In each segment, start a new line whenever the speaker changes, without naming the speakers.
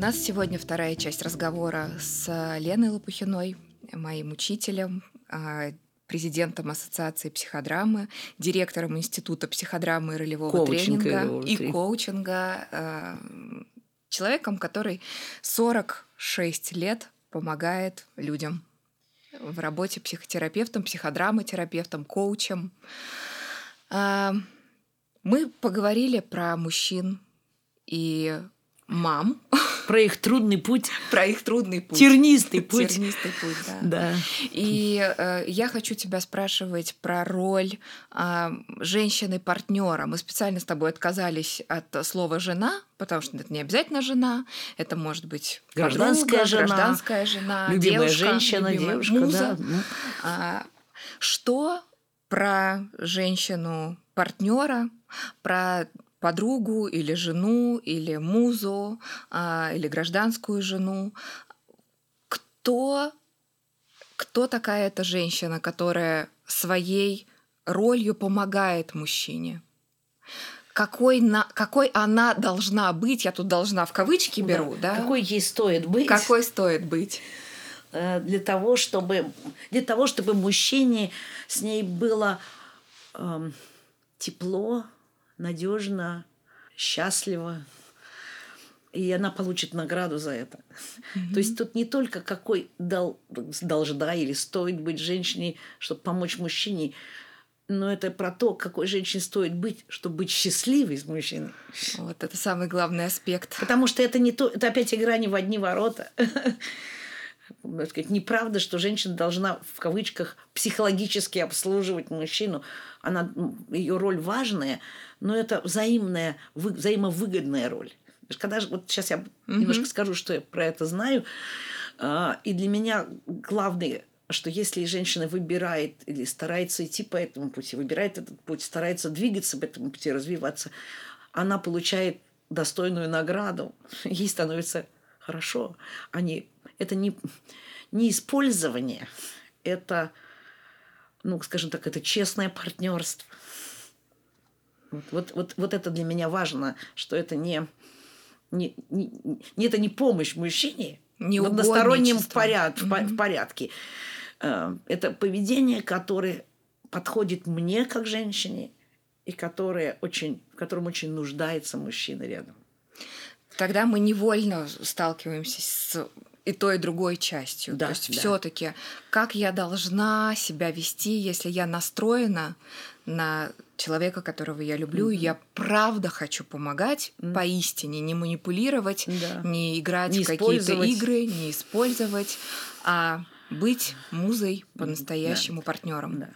нас сегодня вторая часть разговора с Леной Лопухиной, моим учителем, а, президентом Ассоциации психодрамы, директором Института психодрамы и ролевого коучинга тренинга и коучинга, а, человеком, который 46 лет помогает людям в работе психотерапевтом, психодраматерапевтом, коучем. А, мы поговорили про мужчин и мам.
Про их трудный путь.
Про их трудный путь.
Тернистый путь.
Тернистый путь, да.
да.
И э, я хочу тебя спрашивать про роль э, женщины-партнера. Мы специально с тобой отказались от слова «жена», потому что это не обязательно жена, это может быть
гражданская
подруга,
жена,
гражданская жена,
любимая
девушка,
женщина,
любимая
девушка,
муза.
да.
А, что про женщину-партнера, про подругу или жену, или музу, а, или гражданскую жену. Кто, кто такая эта женщина, которая своей ролью помогает мужчине? Какой, на, какой она должна быть? Я тут должна в кавычки беру, да?
да? Какой ей стоит быть?
Какой стоит быть?
Э, для того, чтобы, для того, чтобы мужчине с ней было эм, тепло, надежно, счастливо. И она получит награду за это. Mm-hmm. То есть тут не только какой дол, должна или стоит быть женщине, чтобы помочь мужчине, но это про то, какой женщине стоит быть, чтобы быть счастливой с мужчиной.
Вот это самый главный аспект.
Потому что это не то, это опять игра не в одни ворота. Неправда, что женщина должна в кавычках психологически обслуживать мужчину. Она, ее роль важная, но это взаимная, вы, взаимовыгодная роль. Когда, вот сейчас я mm-hmm. немножко скажу, что я про это знаю. А, и для меня главное, что если женщина выбирает или старается идти по этому пути, выбирает этот путь, старается двигаться по этому пути, развиваться, она получает достойную награду, ей становится хорошо. Они, это не, не использование, это, ну, скажем так, это честное партнерство. Вот, вот, вот, вот это для меня важно, что это не, не, не, не это не помощь мужчине не в одностороннем поряд, mm-hmm. в, в порядке. Э, это поведение, которое подходит мне как женщине и которое очень, в котором очень нуждается мужчина рядом.
Тогда мы невольно сталкиваемся с и той, и другой частью.
Да,
То есть
да.
все-таки, как я должна себя вести, если я настроена на человека, которого я люблю, mm-hmm. и я правда хочу помогать mm-hmm. поистине, не манипулировать,
да.
не играть не в какие-то игры, не использовать, а быть музой по-настоящему
да.
партнером.
Да.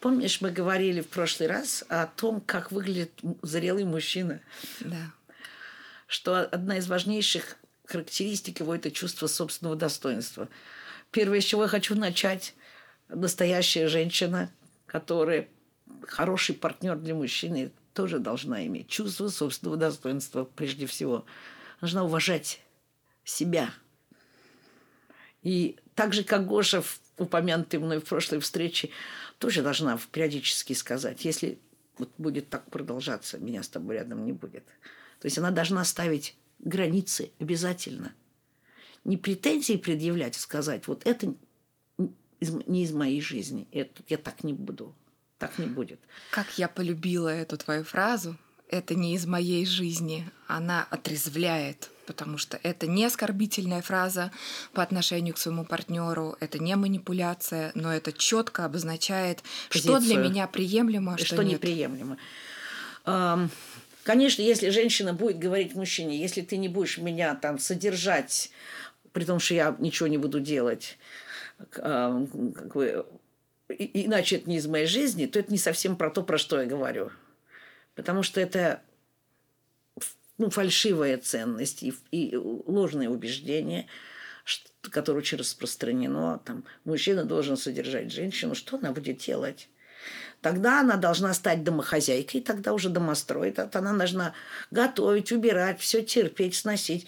Помнишь, мы говорили в прошлый раз о том, как выглядит зрелый мужчина?
Да.
Что одна из важнейших характеристик его – это чувство собственного достоинства. Первое, с чего я хочу начать – настоящая женщина, которая хороший партнер для мужчины тоже должна иметь чувство собственного достоинства прежде всего. Должна уважать себя. И так же, как Гоша, упомянутый мной в прошлой встрече, тоже должна периодически сказать, если вот будет так продолжаться, меня с тобой рядом не будет. То есть она должна ставить границы обязательно. Не претензии предъявлять, а сказать, вот это не из моей жизни, это, я так не буду так не будет.
Как я полюбила эту твою фразу. Это не из моей жизни. Она отрезвляет, потому что это не оскорбительная фраза по отношению к своему партнеру, это не манипуляция, но это четко обозначает, Позицию. что для меня приемлемо, а что,
что
нет.
неприемлемо. Конечно, если женщина будет говорить мужчине, если ты не будешь меня там содержать, при том, что я ничего не буду делать, как бы иначе это не из моей жизни, то это не совсем про то, про что я говорю. Потому что это ну, фальшивая ценность и, и ложное убеждение, которое очень распространено. Там, мужчина должен содержать женщину. Что она будет делать? Тогда она должна стать домохозяйкой, тогда уже домостроит. Она должна готовить, убирать, все терпеть, сносить.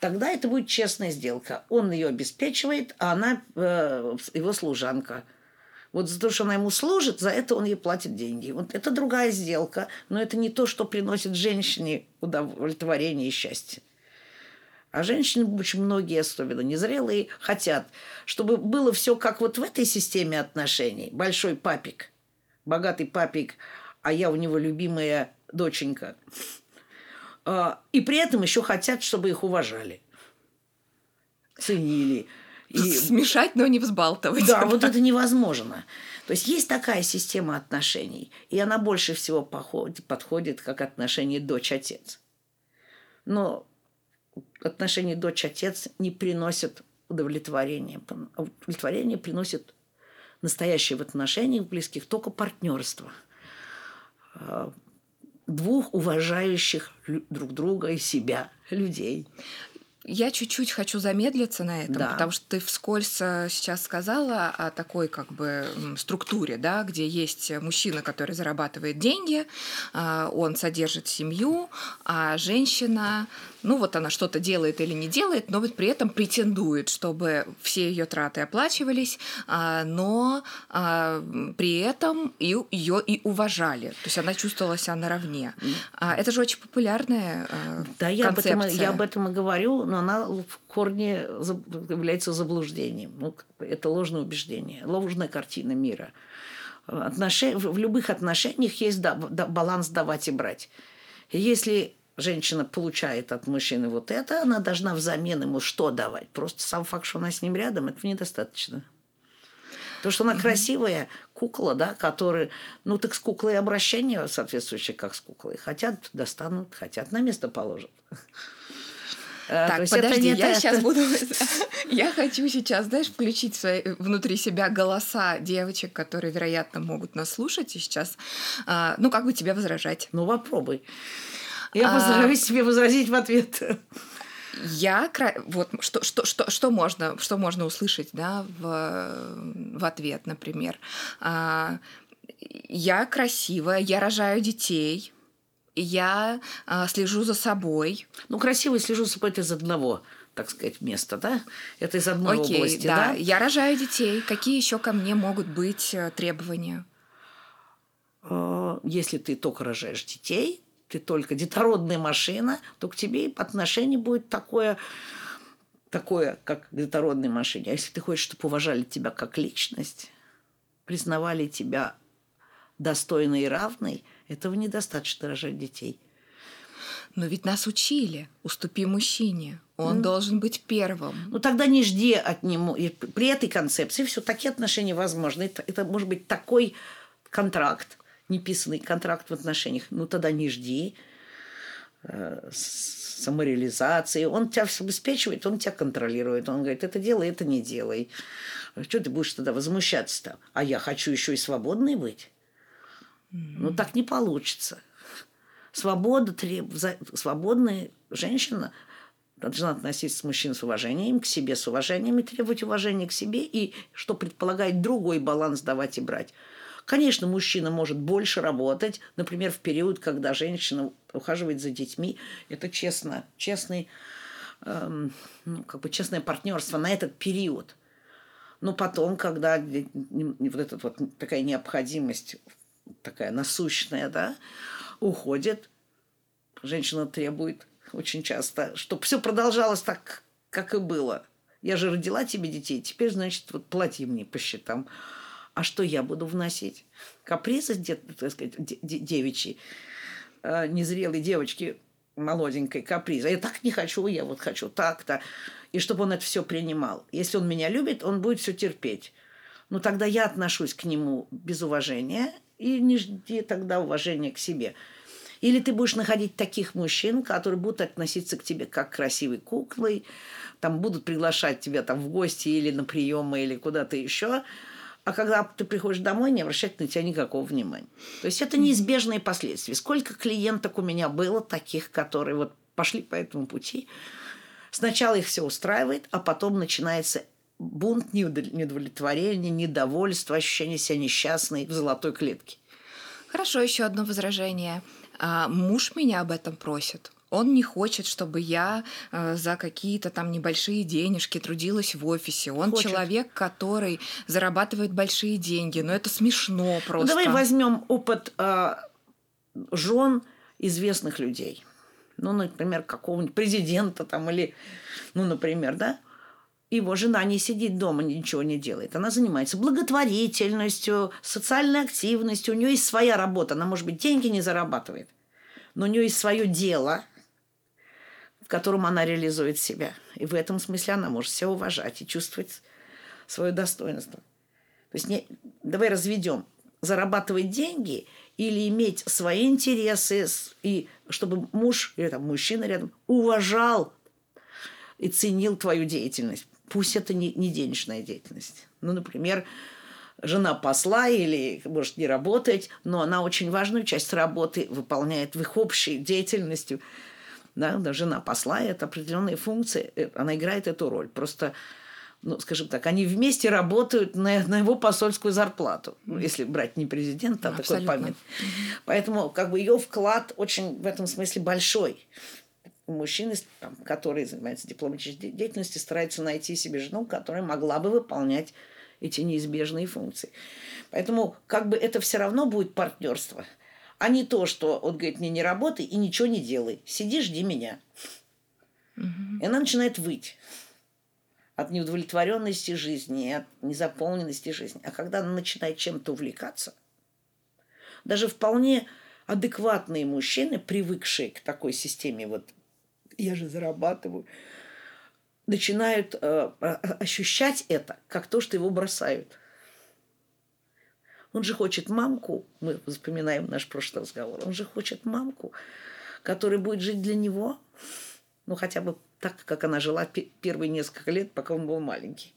Тогда это будет честная сделка. Он ее обеспечивает, а она э, его служанка – вот за то, что она ему служит, за это он ей платит деньги. Вот это другая сделка, но это не то, что приносит женщине удовлетворение и счастье. А женщины, очень многие, особенно незрелые, хотят, чтобы было все как вот в этой системе отношений. Большой папик, богатый папик, а я у него любимая доченька. А, и при этом еще хотят, чтобы их уважали, ценили.
И... Смешать, но не взбалтывать.
Да, вот это невозможно. То есть есть такая система отношений, и она больше всего подходит как отношение дочь-отец. Но отношения дочь-отец не приносят удовлетворения. Удовлетворение приносит настоящее в отношениях близких только партнерство а, двух уважающих друг друга и себя людей.
Я чуть-чуть хочу замедлиться на этом, да. потому что ты вскользь э, сейчас сказала о такой как бы структуре, да, где есть мужчина, который зарабатывает деньги, а, он содержит семью, а женщина ну вот она что-то делает или не делает, но вот при этом претендует, чтобы все ее траты оплачивались, а, но а, при этом ее и уважали. То есть она чувствовала себя наравне. А, это же очень популярная
Да, я об, этом, я об этом и говорю, но она в корне является заблуждением. Ну, это ложное убеждение, ложная картина мира. Отнош... В любых отношениях есть да, баланс давать и брать. Если женщина получает от мужчины вот это, она должна взамен ему что давать? Просто сам факт, что она с ним рядом, этого недостаточно. То, что она красивая кукла, да, которая, ну так с куклой обращение соответствующее, как с куклой. Хотят, достанут, хотят, на место положат.
А, так, подожди, я сейчас буду... Я хочу сейчас, знаешь, включить свои, внутри себя голоса девочек, которые, вероятно, могут нас слушать и сейчас, а, ну, как бы тебя возражать.
Ну, попробуй. Я постараюсь а... себе возразить в ответ.
Я вот что что что что можно что можно услышать да в в ответ например? А, я красивая я рожаю детей я а, слежу за собой.
Ну красивый слежу за собой это из одного так сказать места да? Это из одной Окей, области да. да?
Я рожаю детей. Какие еще ко мне могут быть э, требования?
А, если ты только рожаешь детей ты только детородная машина, то к тебе отношение будет такое, такое, как к детородной машине. А если ты хочешь, чтобы уважали тебя как личность, признавали тебя достойной и равной, этого недостаточно рожать детей.
Но ведь нас учили, уступи мужчине, он mm. должен быть первым.
Ну тогда не жди от него. И при этой концепции все такие отношения возможны. Это, это может быть такой контракт, неписанный контракт в отношениях, ну тогда не жди э, самореализации. Он тебя обеспечивает, он тебя контролирует. Он говорит, это делай, это не делай. Что ты будешь тогда возмущаться-то? А я хочу еще и свободной быть. Mm-hmm. Ну так не получится. Свобода треб... Свободная женщина должна относиться с мужчиной с уважением, к себе с уважением и требовать уважения к себе, и что предполагает другой баланс давать и брать. Конечно, мужчина может больше работать, например, в период, когда женщина ухаживает за детьми. Это честно, честный, эм, ну, как бы честное партнерство на этот период. Но потом, когда вот эта вот такая необходимость, такая насущная, да, уходит, женщина требует очень часто, чтобы все продолжалось так, как и было. Я же родила тебе детей, теперь, значит, вот плати мне по счетам. А что я буду вносить? Капризы, так сказать, девичьи, э, незрелой девочки, молоденькой каприза. Я так не хочу, я вот хочу так-то. И чтобы он это все принимал. Если он меня любит, он будет все терпеть. Но тогда я отношусь к нему без уважения и не жди тогда уважения к себе. Или ты будешь находить таких мужчин, которые будут относиться к тебе как к красивой куклой, там будут приглашать тебя там в гости или на приемы или куда-то еще, а когда ты приходишь домой, не обращать на тебя никакого внимания. То есть это неизбежные последствия. Сколько клиенток у меня было таких, которые вот пошли по этому пути. Сначала их все устраивает, а потом начинается бунт, неудовлетворение, недовольство, ощущение себя несчастной в золотой клетке.
Хорошо, еще одно возражение. А, муж меня об этом просит. Он не хочет, чтобы я э, за какие-то там небольшие денежки трудилась в офисе. Он хочет. человек, который зарабатывает большие деньги. Но это смешно просто.
Ну, давай возьмем опыт э, жен известных людей. ну, например, какого-нибудь президента там или, ну, например, да, его жена не сидит дома, ничего не делает. Она занимается благотворительностью, социальной активностью. У нее есть своя работа. Она, может быть, деньги не зарабатывает, но у нее есть свое дело, в котором она реализует себя. И в этом смысле она может себя уважать и чувствовать свое достоинство. То есть не, давай разведем. Зарабатывать деньги или иметь свои интересы, и чтобы муж или там, мужчина рядом уважал и ценил твою деятельность. Пусть это не, не денежная деятельность. Ну, например, жена посла или может не работать, но она очень важную часть работы выполняет в их общей деятельностью. Да, жена посла – это определенные функции, э, она играет эту роль. Просто ну, скажем так, они вместе работают на, на его посольскую зарплату. Ну, если брать не президента, а такой память. Поэтому как бы ее вклад очень в этом смысле большой. Мужчины, там, которые занимаются дипломатической деятельностью, стараются найти себе жену, которая могла бы выполнять эти неизбежные функции. Поэтому как бы это все равно будет партнерство, а не то, что он говорит, мне не работай и ничего не делай. Сиди, жди меня. Угу. И она начинает выть от неудовлетворенности жизни, от незаполненности жизни. А когда она начинает чем-то увлекаться, даже вполне адекватные мужчины, привыкшие к такой системе, вот я же зарабатываю, начинают э, ощущать это как то, что его бросают. Он же хочет мамку, мы вспоминаем наш прошлый разговор, он же хочет мамку, которая будет жить для него, ну хотя бы так, как она жила первые несколько лет, пока он был маленький.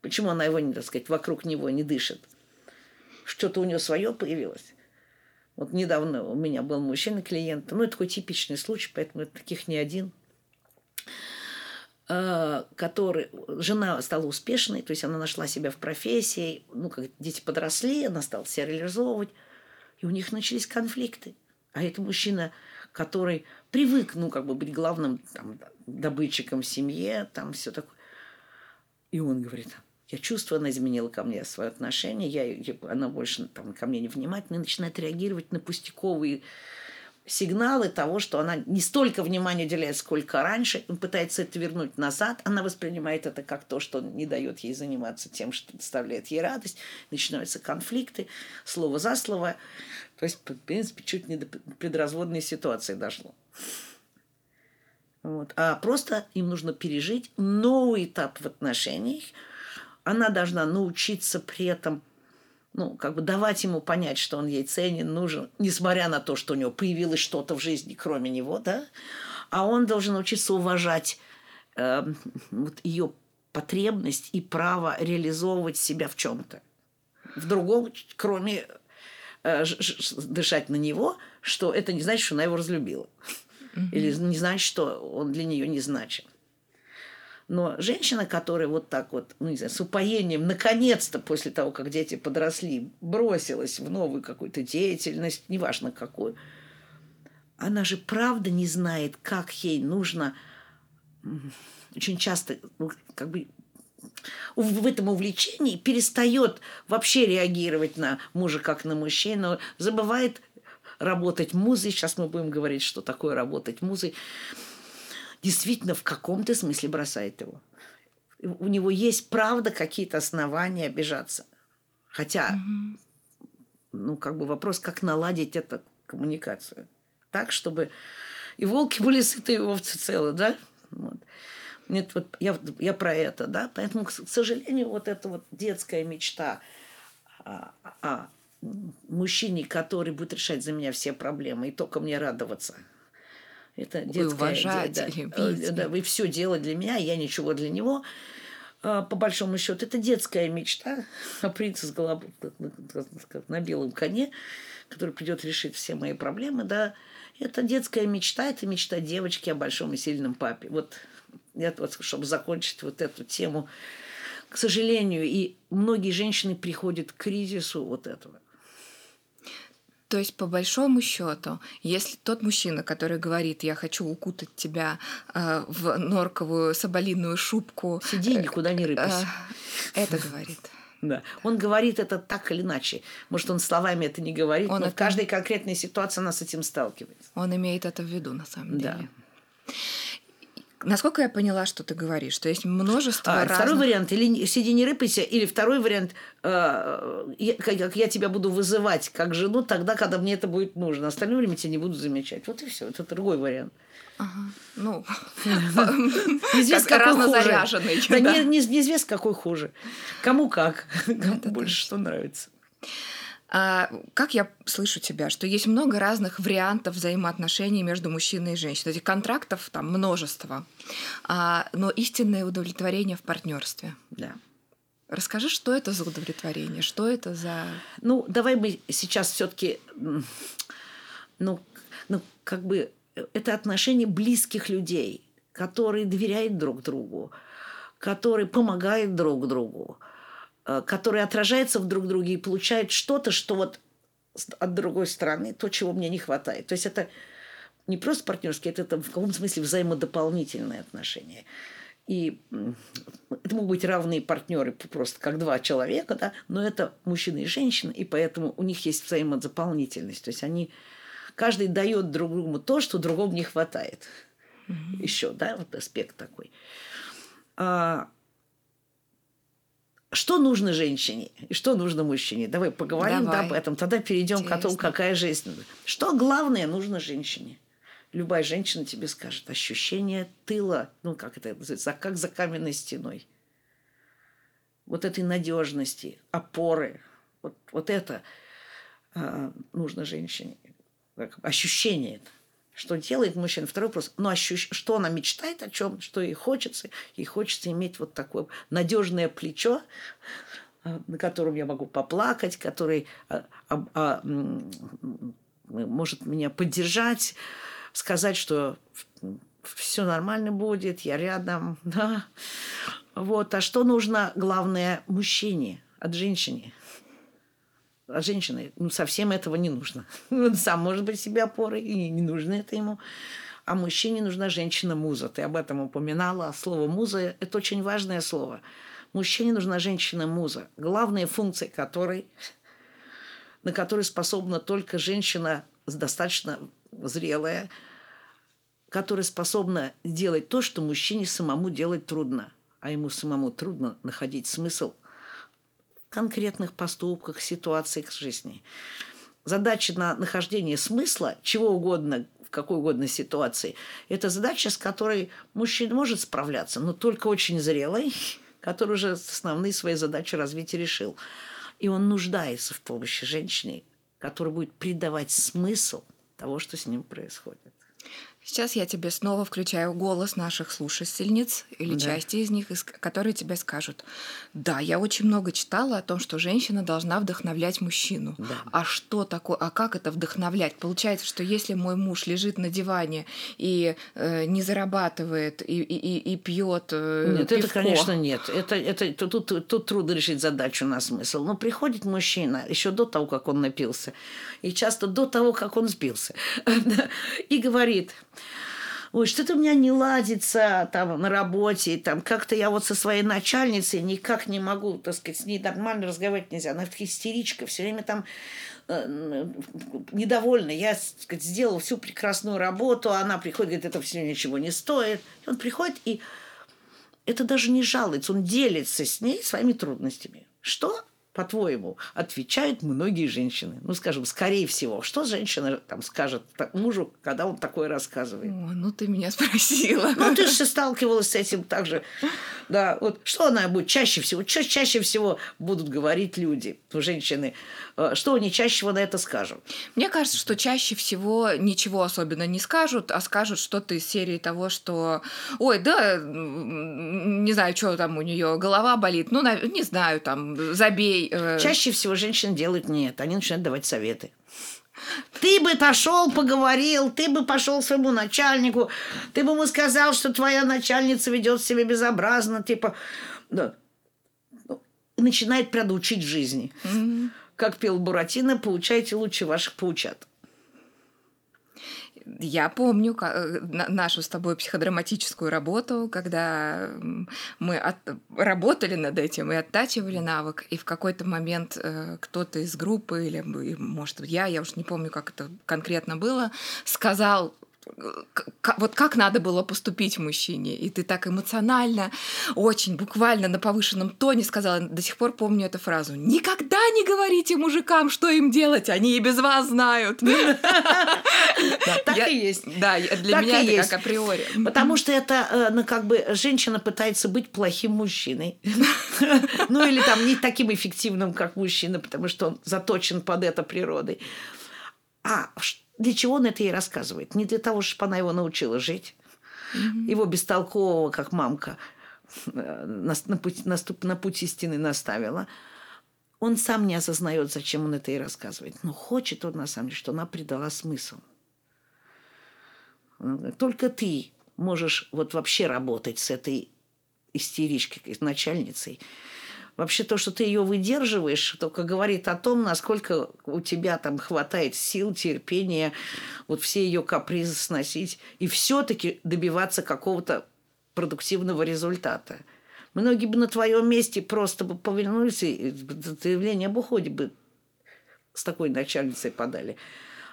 Почему она его, так сказать, вокруг него не дышит? Что-то у нее свое появилось. Вот недавно у меня был мужчина-клиент, ну, это такой типичный случай, поэтому это таких не один, который, жена стала успешной, то есть она нашла себя в профессии, ну, как дети подросли, она стала себя реализовывать, и у них начались конфликты. А это мужчина который привык, ну, как бы быть главным там, добытчиком в семье, там все такое. И он говорит, я чувствую, она изменила ко мне свое отношение, я, она больше там, ко мне не внимательна, и начинает реагировать на пустяковые сигналы того, что она не столько внимания уделяет, сколько раньше, он пытается это вернуть назад, она воспринимает это как то, что не дает ей заниматься тем, что доставляет ей радость, начинаются конфликты, слово за слово, то есть, в принципе, чуть не до предразводной ситуации дошло. Вот. А просто им нужно пережить новый этап в отношениях. Она должна научиться при этом ну, как бы давать ему понять, что он ей ценен, нужен, несмотря на то, что у него появилось что-то в жизни, кроме него, да, а он должен научиться уважать э, вот ее потребность и право реализовывать себя в чем-то. В другом, кроме э, дышать на него, что это не значит, что она его разлюбила. Mm-hmm. Или не значит, что он для нее не значим. Но женщина, которая вот так вот, ну не знаю, с упоением, наконец-то после того, как дети подросли, бросилась в новую какую-то деятельность, неважно какую, она же правда не знает, как ей нужно очень часто ну, как бы в этом увлечении перестает вообще реагировать на мужа как на мужчину, забывает работать музой. Сейчас мы будем говорить, что такое работать музой действительно в каком-то смысле бросает его. У него есть, правда, какие-то основания обижаться. Хотя, угу. ну, как бы вопрос, как наладить эту коммуникацию. Так, чтобы и волки были сыты, и овцы целы, да? Вот. Нет, вот я, я про это, да? Поэтому, к сожалению, вот эта вот детская мечта о, о мужчине, который будет решать за меня все проблемы и только мне радоваться – это детская, уважать, да, любить. Да, вы все делать для меня, я ничего для него. А, по большому счету, это детская мечта о принце с головой на белом коне, который придет решить все мои проблемы, да. Это детская мечта, это мечта девочки о большом и сильном папе. Вот, я, вот чтобы закончить вот эту тему, к сожалению, и многие женщины приходят к кризису вот этого.
То есть, по большому счету, если тот мужчина, который говорит, я хочу укутать тебя э, в норковую соболиную шубку...
Сиди, никуда не рыпайся.
Э, это говорит.
Да. Он говорит это так или иначе. Может, он словами это не говорит,
Он
но
это-
в каждой конкретной ситуации она с этим сталкивается.
Он имеет это в виду, на самом
Да.
Насколько я поняла, что ты говоришь, что есть множество
А,
разных...
Второй вариант, или сиди не рыпайся, или второй вариант, э, я, как я тебя буду вызывать как жену тогда, когда мне это будет нужно. Остальное время тебя не буду замечать. Вот и все. Это другой вариант.
Ага. Ну,
Неизвестно,
как
какой хуже.
разнозаряженный.
Да,
да.
не- не- неизвестно, какой хуже. Кому как. Кому больше что нравится.
А, как я слышу тебя, что есть много разных вариантов взаимоотношений между мужчиной и женщиной. Этих контрактов там множество. А, но истинное удовлетворение в партнерстве.
Да.
Расскажи, что это за удовлетворение, что это за...
Ну, давай мы сейчас все-таки, ну, ну, как бы это отношения близких людей, которые доверяют друг другу, которые помогают друг другу, которые отражаются в друг друге и получают что-то, что вот от другой стороны, то, чего мне не хватает. То есть это не просто партнерские, это, это в каком смысле взаимодополнительные отношения. И это могут быть равные партнеры просто как два человека, да, но это мужчина и женщина, и поэтому у них есть взаимодополнительность. То есть они каждый дает друг другу то, что другому не хватает. Еще, да, вот аспект такой. А, что нужно женщине и что нужно мужчине? Давай поговорим да,
Давай.
об этом. Тогда перейдем к тому, какая жизнь. Что главное нужно женщине? Любая женщина тебе скажет ощущение тыла, ну как это называется, как за каменной стеной. Вот этой надежности, опоры. Вот, вот это а, нужно женщине. Ощущение это. Что делает мужчина? Второй вопрос. Ну, ощущ... что она мечтает о чем, что ей хочется. Ей хочется иметь вот такое надежное плечо, а, на котором я могу поплакать, который а, а, а, может меня поддержать, сказать, что все нормально будет, я рядом, да. Вот. А что нужно, главное, мужчине от женщине? А женщине ну, совсем этого не нужно. Он сам может быть себе опорой, и не нужно это ему. А мужчине нужна женщина-муза. Ты об этом упоминала. Слово «муза» – это очень важное слово. Мужчине нужна женщина-муза, главная функция которой, на которой способна только женщина достаточно зрелая, которая способна делать то, что мужчине самому делать трудно. А ему самому трудно находить смысл конкретных поступках, ситуациях жизни. Задача на нахождение смысла, чего угодно, в какой угодно ситуации, это задача, с которой мужчина может справляться, но только очень зрелый, который уже основные свои задачи развития решил. И он нуждается в помощи женщины, которая будет придавать смысл того, что с ним происходит.
Сейчас я тебе снова включаю голос наших слушательниц или
Да.
части из них, которые тебе скажут, да, я очень много читала о том, что женщина должна вдохновлять мужчину.
Да.
А что такое, а как это вдохновлять? Получается, что если мой муж лежит на диване и э, не зарабатывает, и, и, и, пьет
Нет, это, конечно, нет. Это, это, тут, тут, тут трудно решить задачу на смысл. Но приходит мужчина еще до того, как он напился, и часто до того, как он сбился, и говорит, ой, что-то у меня не ладится там на работе, там как-то я вот со своей начальницей никак не могу, так сказать, с ней нормально разговаривать нельзя. Она истеричка, все время там э, недовольна. Я, так сказать, сделала всю прекрасную работу, а она приходит, говорит, это все ничего не стоит. И он приходит и это даже не жалуется, он делится с ней своими трудностями. Что, по-твоему, отвечают многие женщины? Ну, скажем, скорее всего, что женщина там скажет так мужу, когда он такое рассказывает?
О, ну ты меня спросила.
Ну, ты же сталкивалась с этим также. Да, вот что она будет чаще всего, что чаще всего будут говорить люди, ну, женщины, э, что они чаще всего на это скажут?
Мне кажется, что чаще всего ничего особенно не скажут, а скажут что-то из серии того, что, ой, да, не знаю, что там у нее, голова болит, ну, не знаю, там, забей. Э,
Чаще всего женщины делают не это, они начинают давать советы. Ты бы пошел, поговорил, ты бы пошел своему начальнику, ты бы ему сказал, что твоя начальница ведет себя безобразно, типа, да. Ну, начинает правда учить жизни. Как пел Буратино, получайте лучше ваших паучат.
Я помню э, нашу с тобой психодраматическую работу, когда мы от... работали над этим и оттачивали навык, и в какой-то момент э, кто-то из группы, или, может, я, я уж не помню, как это конкретно было, сказал вот как надо было поступить мужчине. И ты так эмоционально, очень буквально на повышенном тоне сказала, до сих пор помню эту фразу, «Никогда не говорите мужикам, что им делать, они и без вас знают».
Так и есть.
Да, для меня это как априори.
Потому что это, э, ну, как бы, женщина пытается быть плохим мужчиной. Ну, или там не таким эффективным, как мужчина, потому что он заточен под это природой. А для чего он это ей рассказывает? Не для того, чтобы она его научила жить. Mm-hmm. Его бестолкового, как мамка, э, на, на, путь, на, на путь истины наставила. Он сам не осознает, зачем он это ей рассказывает. Но хочет он, на самом деле, что она придала смысл. Только ты можешь вот вообще работать с этой истеричкой, начальницей. Вообще то, что ты ее выдерживаешь, только говорит о том, насколько у тебя там хватает сил, терпения, вот все ее капризы сносить и все-таки добиваться какого-то продуктивного результата. Многие бы на твоем месте просто бы повернулись и заявление об уходе бы с такой начальницей подали.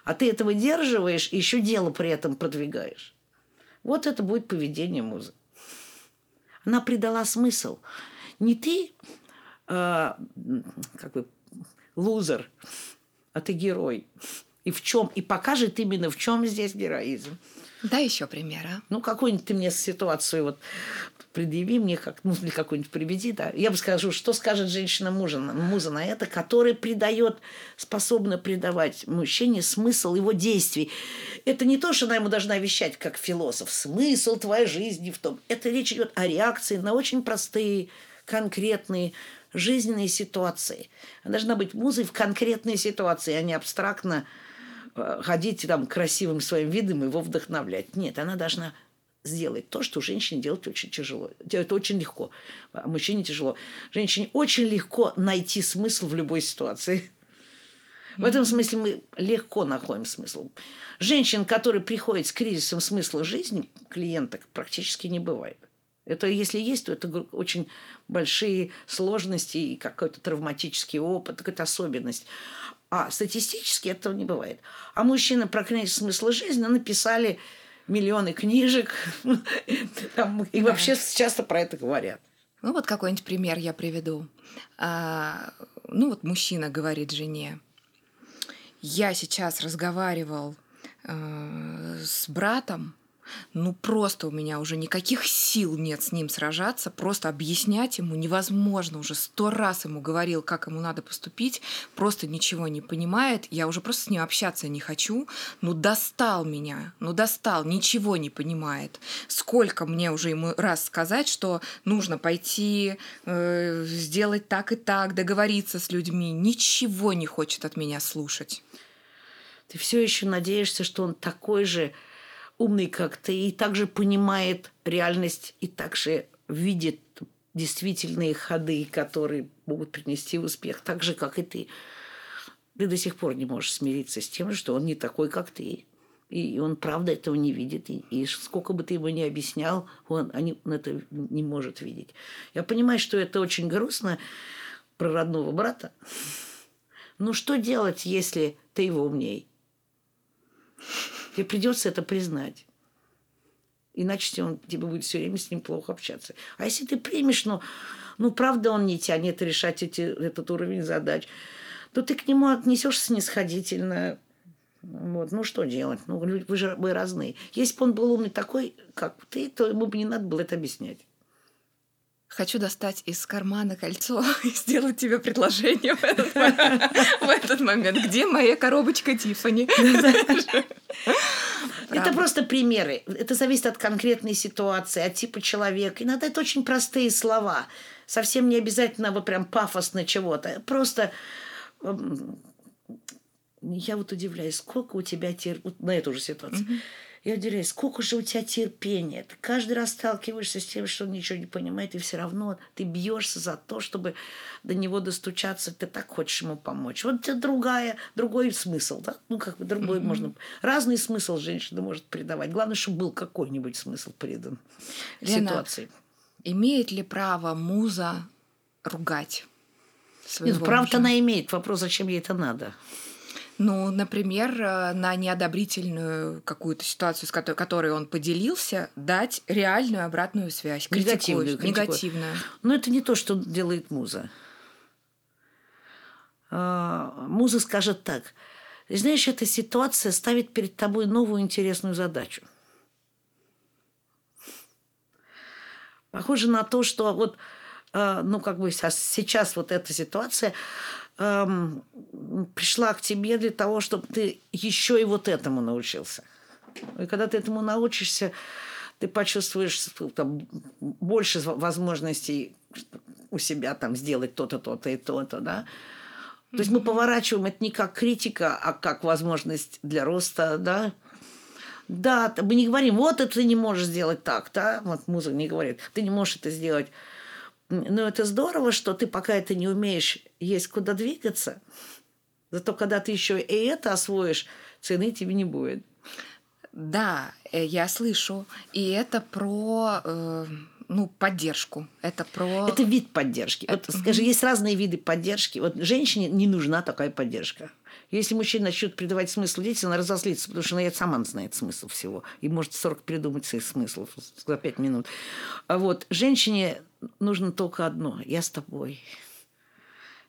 А ты это выдерживаешь и еще дело при этом продвигаешь. Вот это будет поведение музы. Она придала смысл. Не ты э, как бы лузер, а ты герой. И в чем? И покажет именно в чем здесь героизм.
Да, еще пример, а?
Ну, какую-нибудь ты мне ситуацию вот предъяви мне, как, ну, или какую-нибудь приведи, да. Я бы скажу, что скажет женщина мужа, муза на это, которая придает, способна придавать мужчине смысл его действий. Это не то, что она ему должна вещать, как философ, смысл твоей жизни в том. Это речь идет о реакции на очень простые, конкретные жизненные ситуации. Она должна быть музой в конкретной ситуации, а не абстрактно э, ходить там красивым своим видом и его вдохновлять. Нет, она должна сделать то, что женщине делать очень тяжело. Делать очень легко, а мужчине тяжело. Женщине очень легко найти смысл в любой ситуации. В этом смысле мы легко находим смысл. Женщин, которые приходят с кризисом смысла жизни, клиенток практически не бывает. Это если есть, то это очень большие сложности и какой-то травматический опыт, какая-то особенность. А статистически этого не бывает. А мужчины про кризис смысла жизни написали миллионы книжек, и вообще часто про это говорят.
Ну вот какой-нибудь пример я приведу. А, ну вот мужчина говорит жене, я сейчас разговаривал э, с братом, ну просто у меня уже никаких сил нет с ним сражаться, просто объяснять ему невозможно. Уже сто раз ему говорил, как ему надо поступить, просто ничего не понимает, я уже просто с ним общаться не хочу. Ну достал меня, ну достал, ничего не понимает. Сколько мне уже ему раз сказать, что нужно пойти, э, сделать так и так, договориться с людьми, ничего не хочет от меня слушать.
Ты все еще надеешься, что он такой же умный, как ты, и также понимает реальность, и также видит действительные ходы, которые могут принести успех, так же, как и ты. Ты до сих пор не можешь смириться с тем, что он не такой, как ты. И он, правда, этого не видит. И, сколько бы ты ему ни объяснял, он, он это не может видеть. Я понимаю, что это очень грустно про родного брата. Но что делать, если ты его умней? Тебе придется это признать. Иначе он, тебе будет все время с ним плохо общаться. А если ты примешь, ну, ну правда он не тянет решать эти, этот уровень задач, то ты к нему отнесешься снисходительно. Вот, ну что делать? Ну, вы же вы разные. Если бы он был умный такой, как ты, то ему бы не надо было это объяснять.
Хочу достать из кармана кольцо и сделать тебе предложение в этот, в этот момент. Где моя коробочка Тифани?
Это просто примеры. Это зависит от конкретной ситуации, от типа человека. Иногда это очень простые слова. Совсем не обязательно вот прям пафосно чего-то. Просто эм, я вот удивляюсь, сколько у тебя тер... на эту же ситуацию. Я удивляюсь, сколько же у тебя терпения. Ты каждый раз сталкиваешься с тем, что он ничего не понимает, и все равно ты бьешься за то, чтобы до него достучаться. Ты так хочешь ему помочь. Вот это другая, другой смысл. Да? Ну, как бы другой mm-hmm. можно... Разный смысл женщина может придавать. Главное, чтобы был какой-нибудь смысл придан Лена, ситуации.
Имеет ли право муза ругать? Нет,
ну, право-то она имеет. Вопрос, зачем ей это надо?
Ну, например, э, на неодобрительную какую-то ситуацию, с которой, которой он поделился, дать реальную обратную связь.
Негативную. Негативную. Но это не то, что делает муза. А, муза скажет так. Знаешь, эта ситуация ставит перед тобой новую интересную задачу. Похоже на то, что вот, э, ну, как бы сейчас вот эта ситуация эм, пришла к тебе для того, чтобы ты еще и вот этому научился. И когда ты этому научишься, ты почувствуешь там, больше возможностей у себя там сделать то-то, то-то и то-то, да. То есть мы поворачиваем это не как критика, а как возможность для роста, да. Да, мы не говорим, вот это ты не можешь сделать так, да, вот музыка не говорит, ты не можешь это сделать но это здорово, что ты пока это не умеешь, есть куда двигаться. Зато когда ты еще и это освоишь, цены тебе не будет.
Да, э, я слышу. И это про э, ну, поддержку. Это про...
Это вид поддержки. Это... Вот, скажи, есть разные виды поддержки. Вот женщине не нужна такая поддержка. Если мужчина начнет придавать смысл детям, она разозлится, потому что она сама знает смысл всего. И может 40 придумать своих смыслов за 5 минут. А вот женщине нужно только одно. Я с тобой.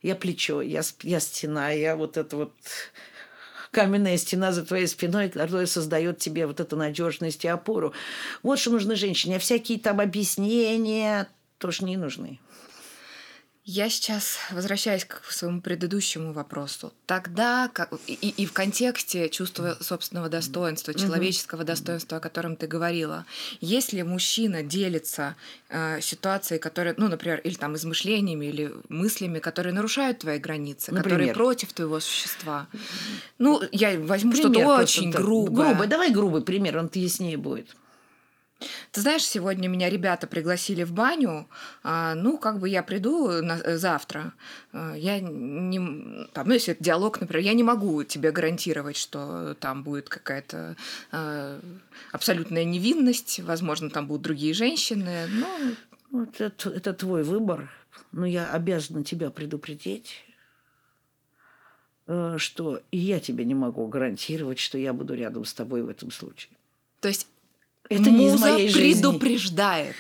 Я плечо, я, я стена, я вот это вот каменная стена за твоей спиной, которая создает тебе вот эту надежность и опору. Вот что нужно женщине. А всякие там объяснения тоже не нужны.
Я сейчас возвращаюсь к своему предыдущему вопросу. Тогда как, и, и в контексте чувства собственного достоинства, человеческого mm-hmm. достоинства, о котором ты говорила, если мужчина делится э, ситуацией, которая, ну, например, или там измышлениями, или мыслями, которые нарушают твои границы, например? которые против твоего существа. Ну, я возьму что-то очень грубое.
Грубое. Давай грубый пример, он яснее будет.
Ты знаешь, сегодня меня ребята пригласили в баню, а, ну, как бы я приду на, э, завтра. А, я не... Там, ну, если это диалог, например, я не могу тебе гарантировать, что там будет какая-то а, абсолютная невинность, возможно, там будут другие женщины, но...
Вот это, это твой выбор, но я обязана тебя предупредить, э, что и я тебе не могу гарантировать, что я буду рядом с тобой в этом случае.
То есть это Муза не из моей предупреждает.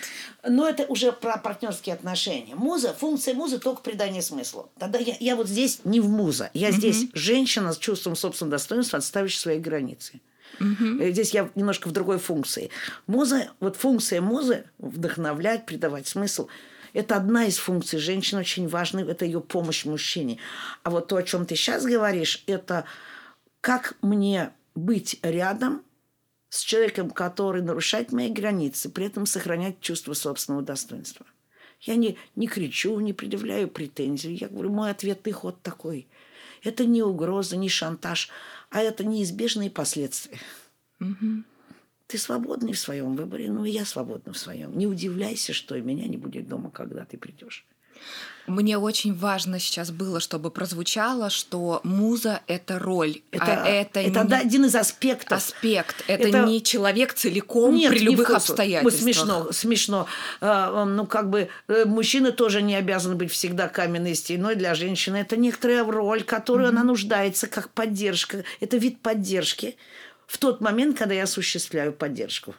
Но это уже про партнерские отношения. Муза, функция музы только придание смысла. Тогда я, я вот здесь не в муза. Я угу. здесь женщина с чувством собственного достоинства, отставящая свои границы. Угу. Здесь я немножко в другой функции. Муза, вот функция музы вдохновлять, придавать смысл. Это одна из функций женщины, очень важная, это ее помощь мужчине. А вот то, о чем ты сейчас говоришь, это как мне быть рядом – с человеком, который нарушает мои границы, при этом сохранять чувство собственного достоинства. Я не, не кричу, не предъявляю претензий. Я говорю, мой ответный ход такой. Это не угроза, не шантаж, а это неизбежные последствия. Угу. Ты свободный в своем выборе, ну и я свободна в своем. Не удивляйся, что меня не будет дома, когда ты придешь.
Мне очень важно сейчас было, чтобы прозвучало, что муза — это роль. Это, а это,
это не... один из аспектов.
Аспект. Это, это... не человек целиком Нет, при любых обстоятельствах.
Смешно, смешно. А, ну, как бы э, мужчина тоже не обязан быть всегда каменной стеной для женщины. Это некоторая роль, которую mm-hmm. она нуждается как поддержка. Это вид поддержки в тот момент, когда я осуществляю поддержку.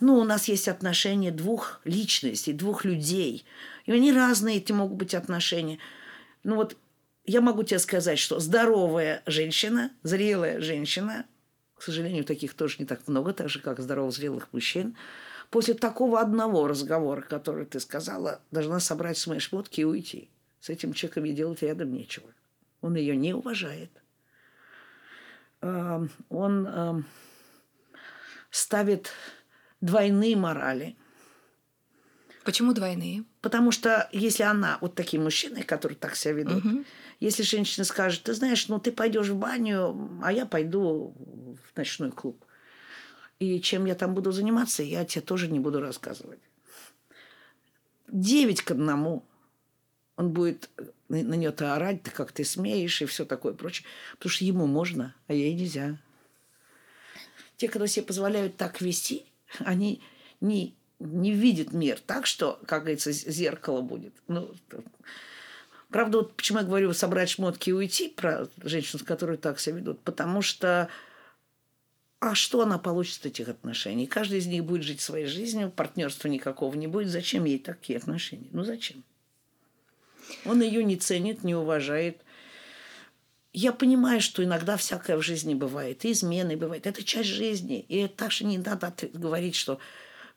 Ну, у нас есть отношения двух личностей, двух людей – и они разные, эти могут быть отношения. Ну вот я могу тебе сказать, что здоровая женщина, зрелая женщина, к сожалению, таких тоже не так много, так же, как здоровых зрелых мужчин, после такого одного разговора, который ты сказала, должна собрать свои шмотки и уйти. С этим человеком ей делать рядом нечего. Он ее не уважает. Эм, он эм, ставит двойные морали –
Почему двойные?
Потому что если она, вот такие мужчины, которые так себя ведут, угу. если женщина скажет, ты знаешь, ну ты пойдешь в баню, а я пойду в ночной клуб. И чем я там буду заниматься, я тебе тоже не буду рассказывать. Девять к одному. Он будет на, нее-то орать, ты как ты смеешь и все такое прочее. Потому что ему можно, а ей нельзя. Те, кто себе позволяют так вести, они не, не видят мир так, что, как говорится, зеркало будет. Ну, правда, вот почему я говорю собрать шмотки и уйти про женщин, с которой так себя ведут, потому что а что она получит от этих отношений? Каждый из них будет жить своей жизнью, партнерства никакого не будет. Зачем ей такие отношения? Ну зачем? Он ее не ценит, не уважает. Я понимаю, что иногда всякое в жизни бывает, и измены бывает. Это часть жизни. И так что не надо говорить, что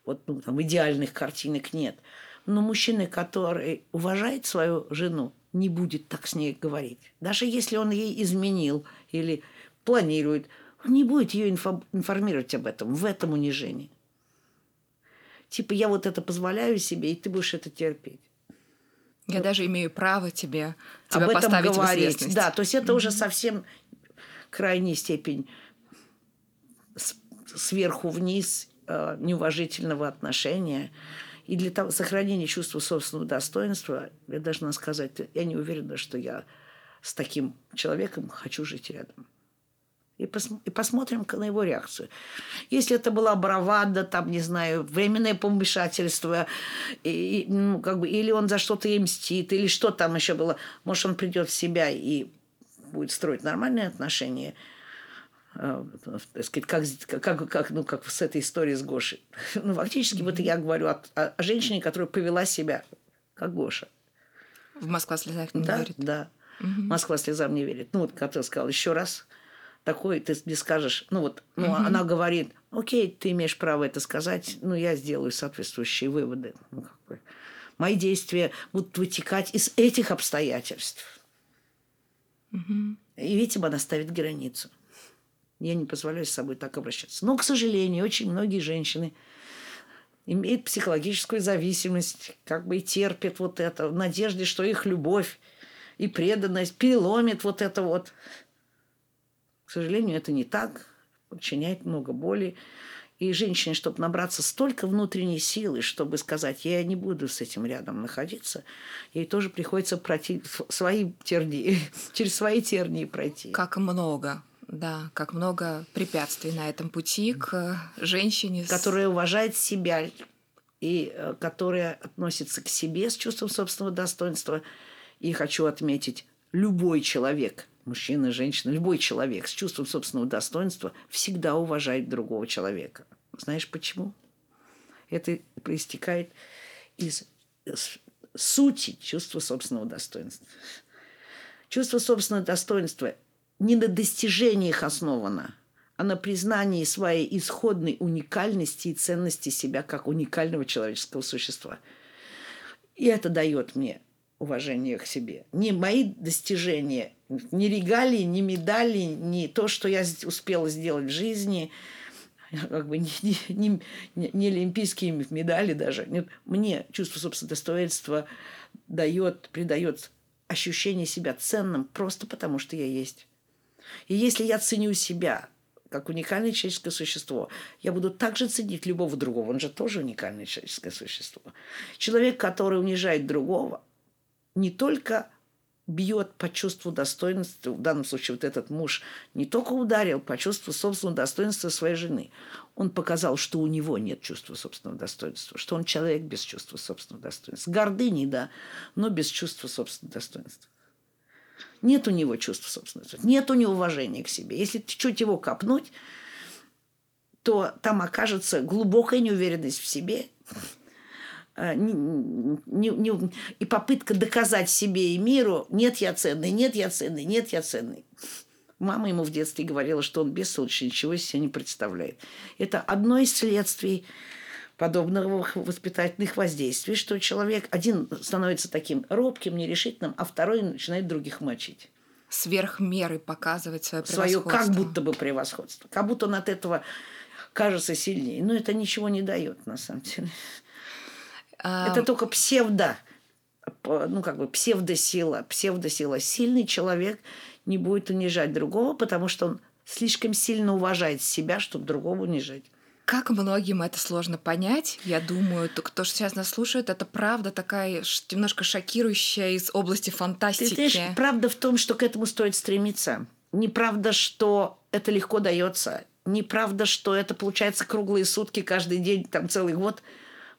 вот ну, там идеальных картинок нет. Но мужчина, который уважает свою жену, не будет так с ней говорить. Даже если он ей изменил или планирует, он не будет ее информировать об этом, в этом унижении. Типа я вот это позволяю себе, и ты будешь это терпеть.
Я вот. даже имею право тебе тебя об этом говорить.
Да, то есть это mm-hmm. уже совсем крайняя степень сверху вниз э, неуважительного отношения. И для того, сохранения чувства собственного достоинства, я должна сказать, я не уверена, что я с таким человеком хочу жить рядом и, пос, и посмотрим на его реакцию. Если это была бравада, там, не знаю, временное помешательство, и, ну, как бы, или он за что-то ей мстит, или что там еще было, может, он придет в себя и будет строить нормальные отношения, так сказать, как, как, как, ну, как с этой историей с Гошей. Ну, фактически, вот я говорю о, о женщине, которая повела себя как Гоша.
В Москва слезам не
да,
верит.
Да, угу. Москва слезам не верит. Ну, вот, который сказал еще раз – такой, ты мне скажешь, ну вот, ну, угу. она говорит, окей, ты имеешь право это сказать, ну, я сделаю соответствующие выводы. Ну, как бы. Мои действия будут вытекать из этих обстоятельств. Угу. И, видимо, она ставит границу. Я не позволяю с собой так обращаться. Но, к сожалению, очень многие женщины имеют психологическую зависимость, как бы и терпят вот это, в надежде, что их любовь и преданность переломит вот это вот к сожалению, это не так, причиняет много боли. И женщине, чтобы набраться столько внутренней силы, чтобы сказать, я не буду с этим рядом находиться, ей тоже приходится пройти свои тернии, через свои тернии пройти.
Как много да, как много препятствий на этом пути к женщине.
Которая уважает себя и э, которая относится к себе с чувством собственного достоинства. И хочу отметить, любой человек – мужчина, женщина, любой человек с чувством собственного достоинства всегда уважает другого человека. Знаешь почему? Это проистекает из сути чувства собственного достоинства. Чувство собственного достоинства не на достижениях основано, а на признании своей исходной уникальности и ценности себя как уникального человеческого существа. И это дает мне уважение к себе. Не мои достижения, ни регалии, ни медали, ни то, что я успела сделать в жизни, как бы не, не, не, не олимпийские медали даже. Нет, мне чувство собственного достоинства дает, придает ощущение себя ценным просто потому, что я есть. И если я ценю себя как уникальное человеческое существо, я буду также ценить любого другого. Он же тоже уникальное человеческое существо. Человек, который унижает другого, не только бьет по чувству достоинства, в данном случае вот этот муж не только ударил по чувству собственного достоинства своей жены, он показал, что у него нет чувства собственного достоинства, что он человек без чувства собственного достоинства. Гордыни, да, но без чувства собственного достоинства. Нет у него чувства собственного достоинства, нет у него уважения к себе. Если чуть его копнуть, то там окажется глубокая неуверенность в себе – Э, и попытка доказать себе и миру, нет, я ценный, нет, я ценный, нет, я ценный. Мама ему в детстве говорила, что он бессолочный, ничего из себя не представляет. Это одно из следствий подобного воспитательных воздействий, что человек один становится таким робким, нерешительным, а второй начинает других мочить.
Сверх меры показывать свое
превосходство. Свое как будто бы превосходство. Как будто он от этого кажется сильнее. Но это ничего не дает, на самом деле. Это только псевдо, ну, как бы псевдосила, псевдосила. Сильный человек не будет унижать другого, потому что он слишком сильно уважает себя, чтобы другого унижать.
Как многим это сложно понять, я думаю, то, кто сейчас нас слушает, это правда такая немножко шокирующая из области фантастики.
Ты знаешь, правда в том, что к этому стоит стремиться. Неправда, что это легко дается. Неправда, что это получается круглые сутки, каждый день, там целый год.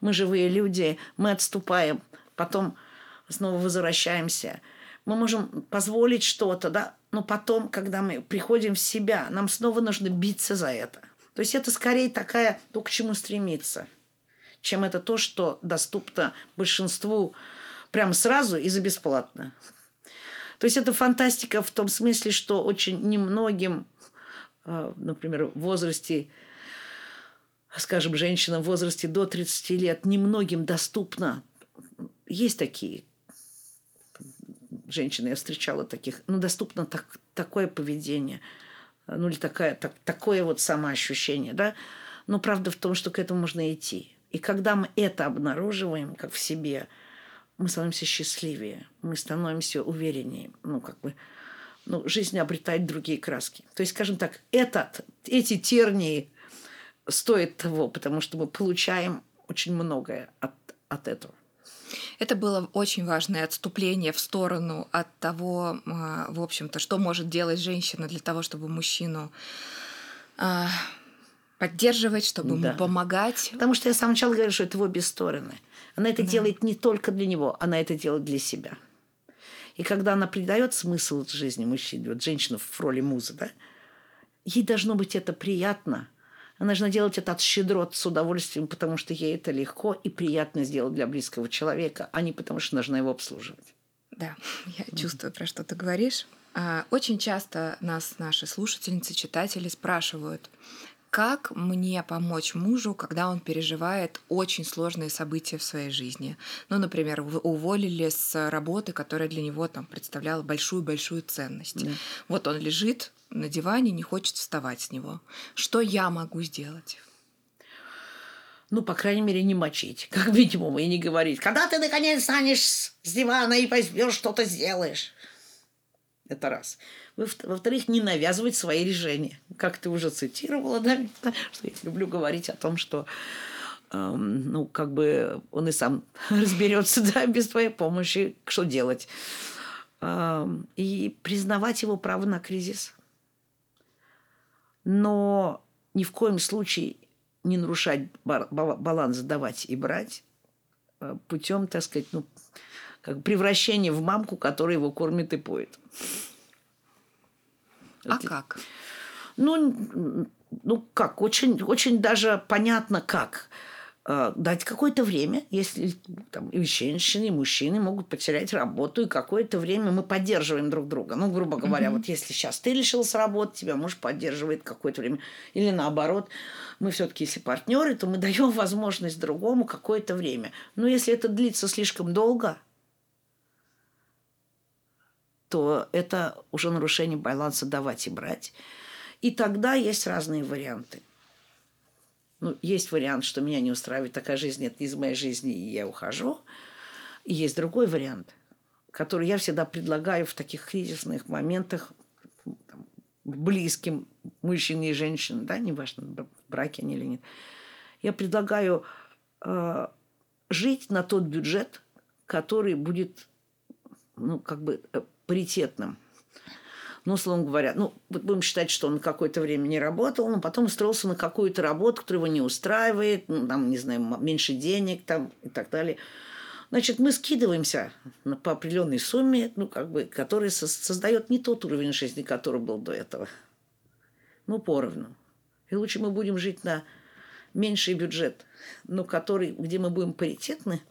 Мы живые люди, мы отступаем, потом снова возвращаемся. Мы можем позволить что-то, да, но потом, когда мы приходим в себя, нам снова нужно биться за это. То есть это скорее такая, то, к чему стремиться, чем это то, что доступно большинству прямо сразу и за бесплатно. То есть это фантастика в том смысле, что очень немногим, а, например, в возрасте, скажем, женщина в возрасте до 30 лет, немногим доступно. Есть такие женщины, я встречала таких, но доступно так, такое поведение – ну или такая, так, такое вот самоощущение, да. Но правда в том, что к этому можно идти. И когда мы это обнаруживаем, как в себе, мы становимся счастливее, мы становимся увереннее, ну как бы, ну, жизнь обретает другие краски. То есть, скажем так, этот, эти тернии стоят того, потому что мы получаем очень многое от, от этого.
Это было очень важное отступление в сторону от того, а, в общем-то, что может делать женщина для того, чтобы мужчину а, поддерживать, чтобы да. ему помогать.
Потому что я сам начала говорить, что это в обе стороны. Она это да. делает не только для него, она это делает для себя. И когда она придает смысл жизни мужчине, вот женщина в роли музы, да, ей должно быть это приятно – должна делать это от щедрот с удовольствием, потому что ей это легко и приятно сделать для близкого человека, а не потому что нужно его обслуживать.
Да, я чувствую, про что ты говоришь. А, очень часто нас наши слушательницы, читатели спрашивают, как мне помочь мужу, когда он переживает очень сложные события в своей жизни. Ну, например, уволили с работы, которая для него там представляла большую-большую ценность. Да. Вот он лежит на диване, не хочет вставать с него. Что я могу сделать?
ну, по крайней мере, не мочить, как минимум, и не говорить, когда ты, наконец, станешь с дивана и возьмешь что-то сделаешь. Это раз. Во-вторых, не навязывать свои решения. Как ты уже цитировала, да, что я люблю говорить о том, что эм, ну, как бы он и сам разберется, да, без твоей помощи, что делать. Эм, и признавать его право на кризис. Но ни в коем случае не нарушать баланс давать и брать э, путем, так сказать, ну, как превращение в мамку, которая его кормит и поет.
А Это... как?
Ну, ну как, очень, очень даже понятно как. Э, дать какое-то время, если там, и женщины, и мужчины могут потерять работу, и какое-то время мы поддерживаем друг друга. Ну, грубо говоря, mm-hmm. вот если сейчас ты лишился работы, тебя муж поддерживает какое-то время. Или наоборот, мы все-таки, если партнеры, то мы даем возможность другому какое-то время. Но если это длится слишком долго, то это уже нарушение баланса давать и брать. И тогда есть разные варианты. Ну, есть вариант, что меня не устраивает такая жизнь, это из моей жизни, и я ухожу. И есть другой вариант, который я всегда предлагаю в таких кризисных моментах там, близким мужчине и женщине, да, неважно, в браке они или нет. Я предлагаю э, жить на тот бюджет, который будет, ну, как бы э, паритетным. Ну, условно говоря, ну, будем считать, что он какое-то время не работал, но потом устроился на какую-то работу, которая его не устраивает, ну, там, не знаю, меньше денег там и так далее. Значит, мы скидываемся по определенной сумме, ну, как бы, которая создает не тот уровень жизни, который был до этого. Ну, поровну. И лучше мы будем жить на меньший бюджет, но который, где мы будем паритетны,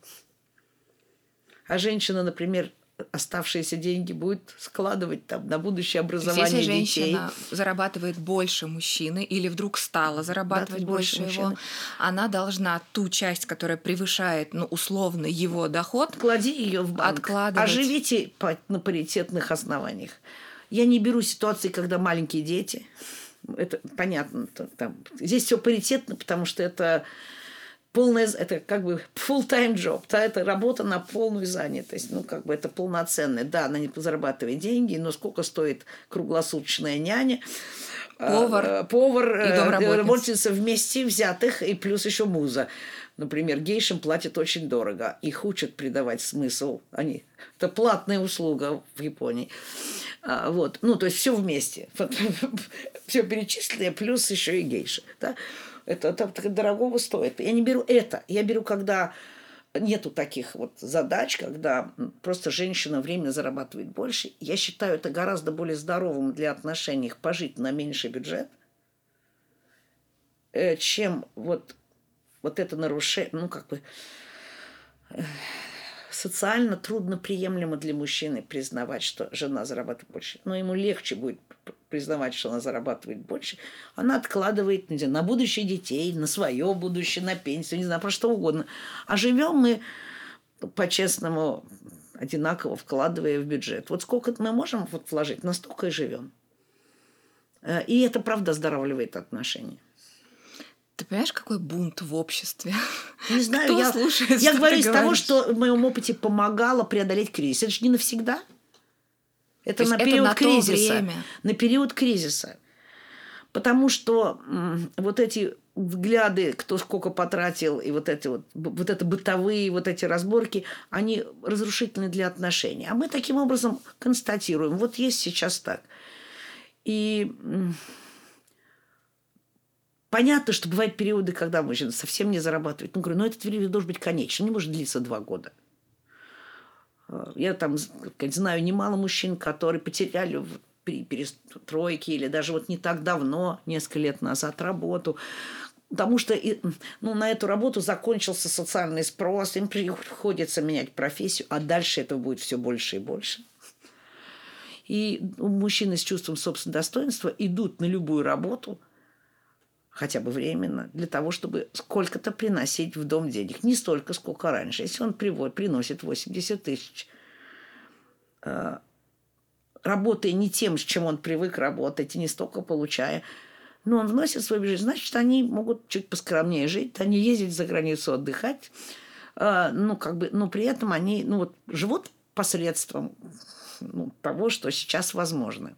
а женщина, например, оставшиеся деньги будет складывать там на будущее образование
Если женщина детей. зарабатывает больше мужчины или вдруг стала зарабатывать да, больше, больше его, она должна ту часть, которая превышает, ну, условно, его доход,
клади ее в банк, откладывать. а живите по, на паритетных основаниях. Я не беру ситуации, когда маленькие дети. Это понятно. Там, здесь все паритетно, потому что это полная, это как бы full-time job, да, это работа на полную занятость, ну, как бы это полноценная, да, она не зарабатывает деньги, но сколько стоит круглосуточная няня,
повар,
а, повар
и
э, работница вместе взятых, и плюс еще муза. Например, гейшам платят очень дорого. Их учат придавать смысл. Они... Это платная услуга в Японии. А, вот. Ну, то есть все вместе. все перечисленное, плюс еще и гейши. Да? Это, это дорогого стоит. Я не беру это. Я беру, когда нету таких вот задач, когда просто женщина временно зарабатывает больше. Я считаю это гораздо более здоровым для отношений пожить на меньший бюджет, э, чем вот вот это нарушение, ну, как бы социально трудно приемлемо для мужчины признавать, что жена зарабатывает больше. Но ему легче будет признавать, что она зарабатывает больше. Она откладывает не знаю, на будущее детей, на свое будущее, на пенсию, не знаю, про что угодно. А живем мы по-честному одинаково вкладывая в бюджет. Вот сколько мы можем вот вложить, настолько и живем. Э, и это правда оздоравливает отношения.
Ты понимаешь, какой бунт в обществе?
Не знаю, Кто я, слушает, я говорю из того, что в моем опыте помогало преодолеть кризис. Это же не навсегда. Это на период на кризиса. Время. На период кризиса. Потому что вот эти взгляды, кто сколько потратил, и вот эти вот, вот это бытовые, вот эти разборки, они разрушительны для отношений. А мы таким образом констатируем, вот есть сейчас так. И Понятно, что бывают периоды, когда мужчина совсем не зарабатывает. Ну, говорю, но этот период должен быть конечным, не может длиться два года. А, я там знаю немало мужчин, которые потеряли при перестройке или даже вот не так давно, несколько лет назад, работу. Потому что ну, на эту работу закончился социальный спрос, им приходится менять профессию, а дальше этого будет все больше и больше. И мужчины с чувством собственного достоинства идут на любую работу – хотя бы временно, для того, чтобы сколько-то приносить в дом денег. Не столько, сколько раньше. Если он приводит, приносит 80 тысяч, э, работая не тем, с чем он привык работать, и не столько получая, но он вносит свой бюджет, значит, они могут чуть поскромнее жить, они ездить за границу отдыхать, э, ну, как бы, но при этом они, ну, вот, живут посредством ну, того, что сейчас возможно.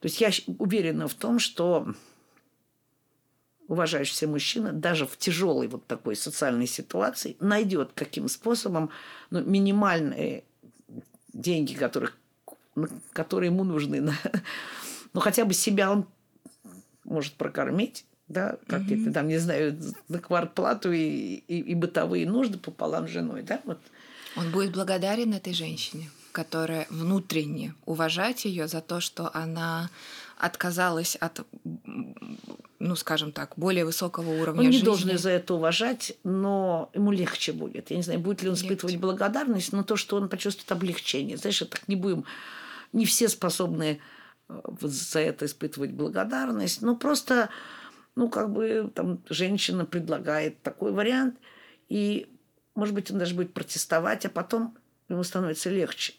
То есть я уверена в том, что уважающийся мужчина даже в тяжелой вот такой социальной ситуации найдет каким способом ну, минимальные деньги, которых, которые ему нужны. На, ну, хотя бы себя он может прокормить, да, как mm-hmm. это там, не знаю, на квартплату и, и, и бытовые нужды пополам с женой, да, вот.
Он будет благодарен этой женщине, которая внутренне уважать ее за то, что она отказалась от ну, скажем так, более высокого уровня
Он не
жизни.
должен за это уважать, но ему легче будет. Я не знаю, будет ли он испытывать легче. благодарность, но то, что он почувствует облегчение. Знаешь, так не будем... Не все способны э, за это испытывать благодарность, но просто, ну, как бы там женщина предлагает такой вариант, и, может быть, он даже будет протестовать, а потом ему становится легче.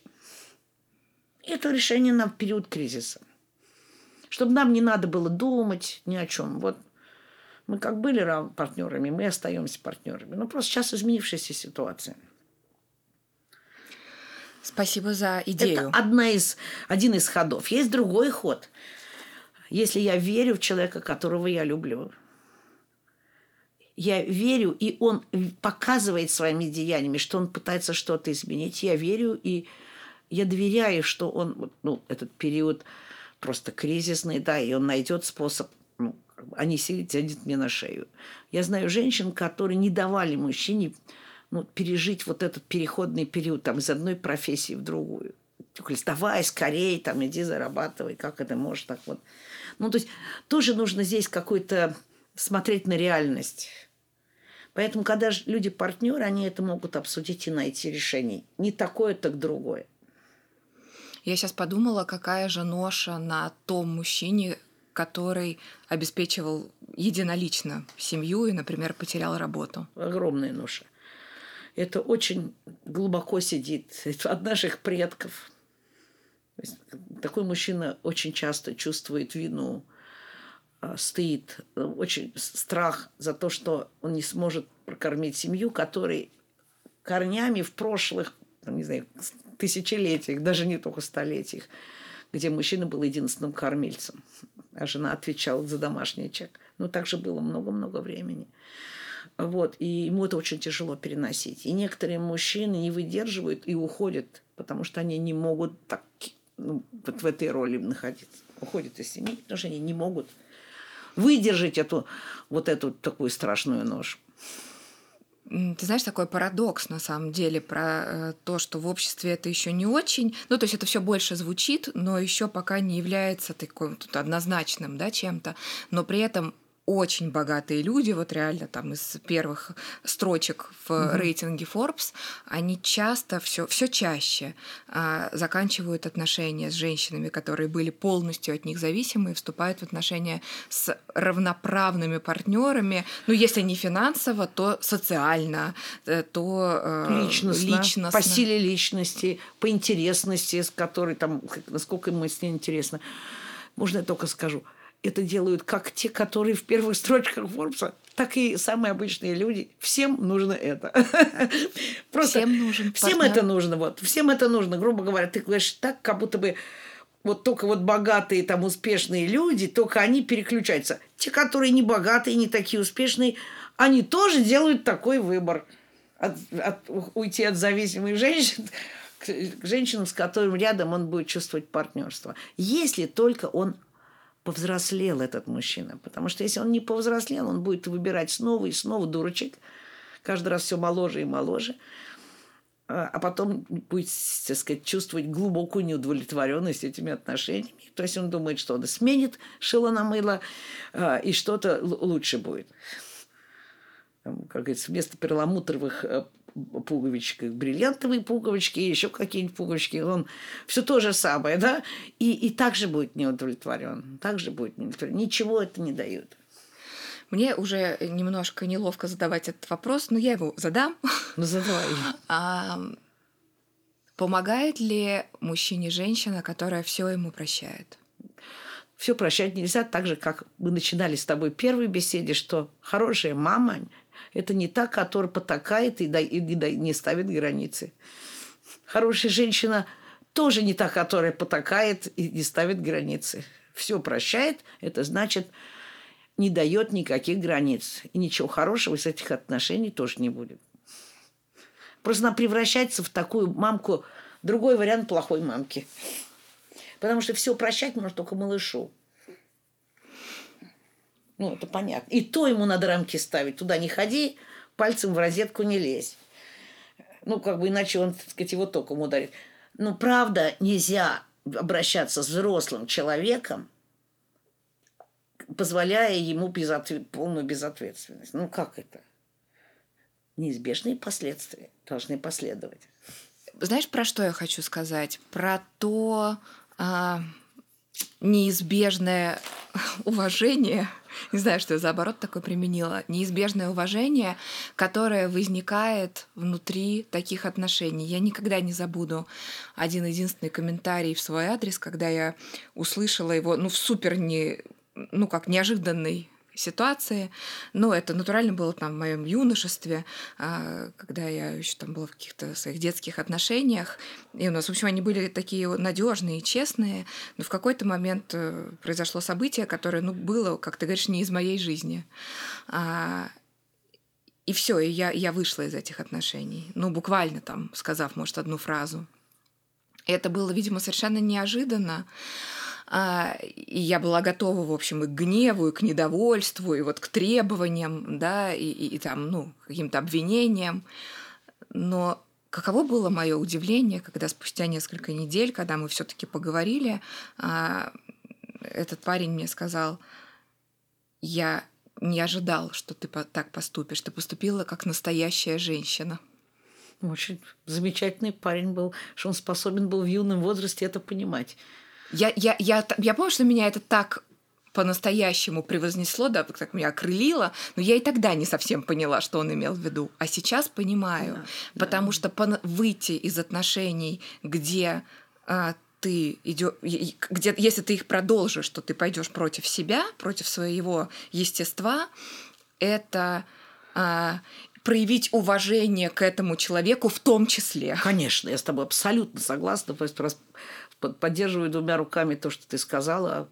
Это решение на период кризиса. Чтобы нам не надо было думать ни о чем. Вот мы как были партнерами, мы остаемся партнерами. Но просто сейчас изменившаяся ситуация.
Спасибо за идею.
Это одна из, один из ходов. Есть другой ход. Если я верю в человека, которого я люблю, я верю, и он показывает своими деяниями, что он пытается что-то изменить. Я верю, и я доверяю, что он, ну, этот период просто кризисный, да, и он найдет способ, ну, они сидят мне на шею. Я знаю женщин, которые не давали мужчине ну, пережить вот этот переходный период там, из одной профессии в другую. Говорят, давай скорее, там, иди зарабатывай, как это может так вот. Ну, то есть тоже нужно здесь какой-то смотреть на реальность. Поэтому, когда люди партнеры, они это могут обсудить и найти решение. Не такое, так другое.
Я сейчас подумала, какая же ноша на том мужчине, который обеспечивал единолично семью и, например, потерял работу.
Огромная ноша. Это очень глубоко сидит. Это от наших предков. Такой мужчина очень часто чувствует вину, а, стыд, очень страх за то, что он не сможет прокормить семью, который корнями в прошлых, не знаю, тысячелетиях, даже не только столетиях, где мужчина был единственным кормильцем, а жена отвечала за домашний очаг. Ну, так же было много-много времени. Вот, и ему это очень тяжело переносить. И некоторые мужчины не выдерживают и уходят, потому что они не могут так ну, вот в этой роли находиться. Уходят из семьи, потому что они не могут выдержать эту вот эту такую страшную нож.
Ты знаешь, такой парадокс на самом деле про э, то, что в обществе это еще не очень, ну то есть это все больше звучит, но еще пока не является таким тут однозначным, да, чем-то, но при этом очень богатые люди, вот реально там из первых строчек в mm-hmm. рейтинге Forbes, они часто все все чаще а, заканчивают отношения с женщинами, которые были полностью от них зависимы, и вступают в отношения с равноправными партнерами. Ну, если не финансово, то социально, э, то
э, личностно, личностно. По силе личности, по интересности, с которой там, насколько ему с ней интересно. Можно я только скажу – это делают как те, которые в первых строчках Форбса, так и самые обычные люди. Всем нужно это.
Просто всем нужен
Всем это нужно. Вот. Всем это нужно. Грубо говоря, ты говоришь так, как будто бы вот только вот богатые, там, успешные люди, только они переключаются. Те, которые не богатые, не такие успешные, они тоже делают такой выбор. От, от, уйти от зависимых женщин к женщинам, с которыми рядом он будет чувствовать партнерство. Если только он повзрослел этот мужчина. Потому что если он не повзрослел, он будет выбирать снова и снова дурочек, каждый раз все моложе и моложе, а, а потом будет, так сказать, чувствовать глубокую неудовлетворенность этими отношениями. То есть он думает, что он сменит шило на мыло, а, и что-то лучше будет. Как говорится, вместо перламутровых пуговичек, бриллиантовые пуговички, еще какие-нибудь пуговички. Он все то же самое, да? И, и также будет неудовлетворен. Также будет неудовлетворен. Ничего это не дает.
Мне уже немножко неловко задавать этот вопрос, но я его задам.
Ну, задавай.
А, помогает ли мужчине женщина, которая все ему прощает?
Все прощать нельзя, так же, как мы начинали с тобой первой беседе, что хорошая мама это не та, которая потакает и, и, и не ставит границы. Хорошая женщина тоже не та, которая потакает и не ставит границы. Все прощает, это значит, не дает никаких границ. И ничего хорошего из этих отношений тоже не будет. Просто она превращается в такую мамку, другой вариант плохой мамки. Потому что все прощать можно только малышу. Ну, это понятно. И то ему надо рамки ставить. Туда не ходи, пальцем в розетку не лезь. Ну, как бы иначе он, так сказать, его током ударит. Но правда нельзя обращаться с взрослым человеком, позволяя ему безответ... полную безответственность. Ну, как это? Неизбежные последствия должны последовать.
Знаешь, про что я хочу сказать? Про то а, неизбежное уважение не знаю, что я за оборот такой применила, неизбежное уважение, которое возникает внутри таких отношений. Я никогда не забуду один единственный комментарий в свой адрес, когда я услышала его, ну, в супер не, ну, как неожиданный ситуации. Но это натурально было там в моем юношестве, а, когда я еще там была в каких-то своих детских отношениях. И у нас, в общем, они были такие надежные и честные. Но в какой-то момент э, произошло событие, которое, ну, было, как ты говоришь, не из моей жизни. А, и все, и я, я вышла из этих отношений. Ну, буквально там, сказав, может, одну фразу. И это было, видимо, совершенно неожиданно. А, и я была готова, в общем, и к гневу, и к недовольству, и вот к требованиям, да, и, и, и там, ну, каким-то обвинениям. Но каково было мое удивление, когда спустя несколько недель, когда мы все-таки поговорили, а, этот парень мне сказал, я не ожидал, что ты так поступишь. Ты поступила как настоящая женщина.
Очень замечательный парень был, что он способен был в юном возрасте это понимать.
Я, я, я, я помню, что меня это так по-настоящему превознесло, да, так меня окрылило, но я и тогда не совсем поняла, что он имел в виду. А сейчас понимаю, да, потому да. что по- выйти из отношений, где а, ты идешь, где, если ты их продолжишь, что ты пойдешь против себя, против своего естества, это а, проявить уважение к этому человеку в том числе.
Конечно, я с тобой абсолютно согласна. То есть поддерживаю двумя руками то, что ты сказала.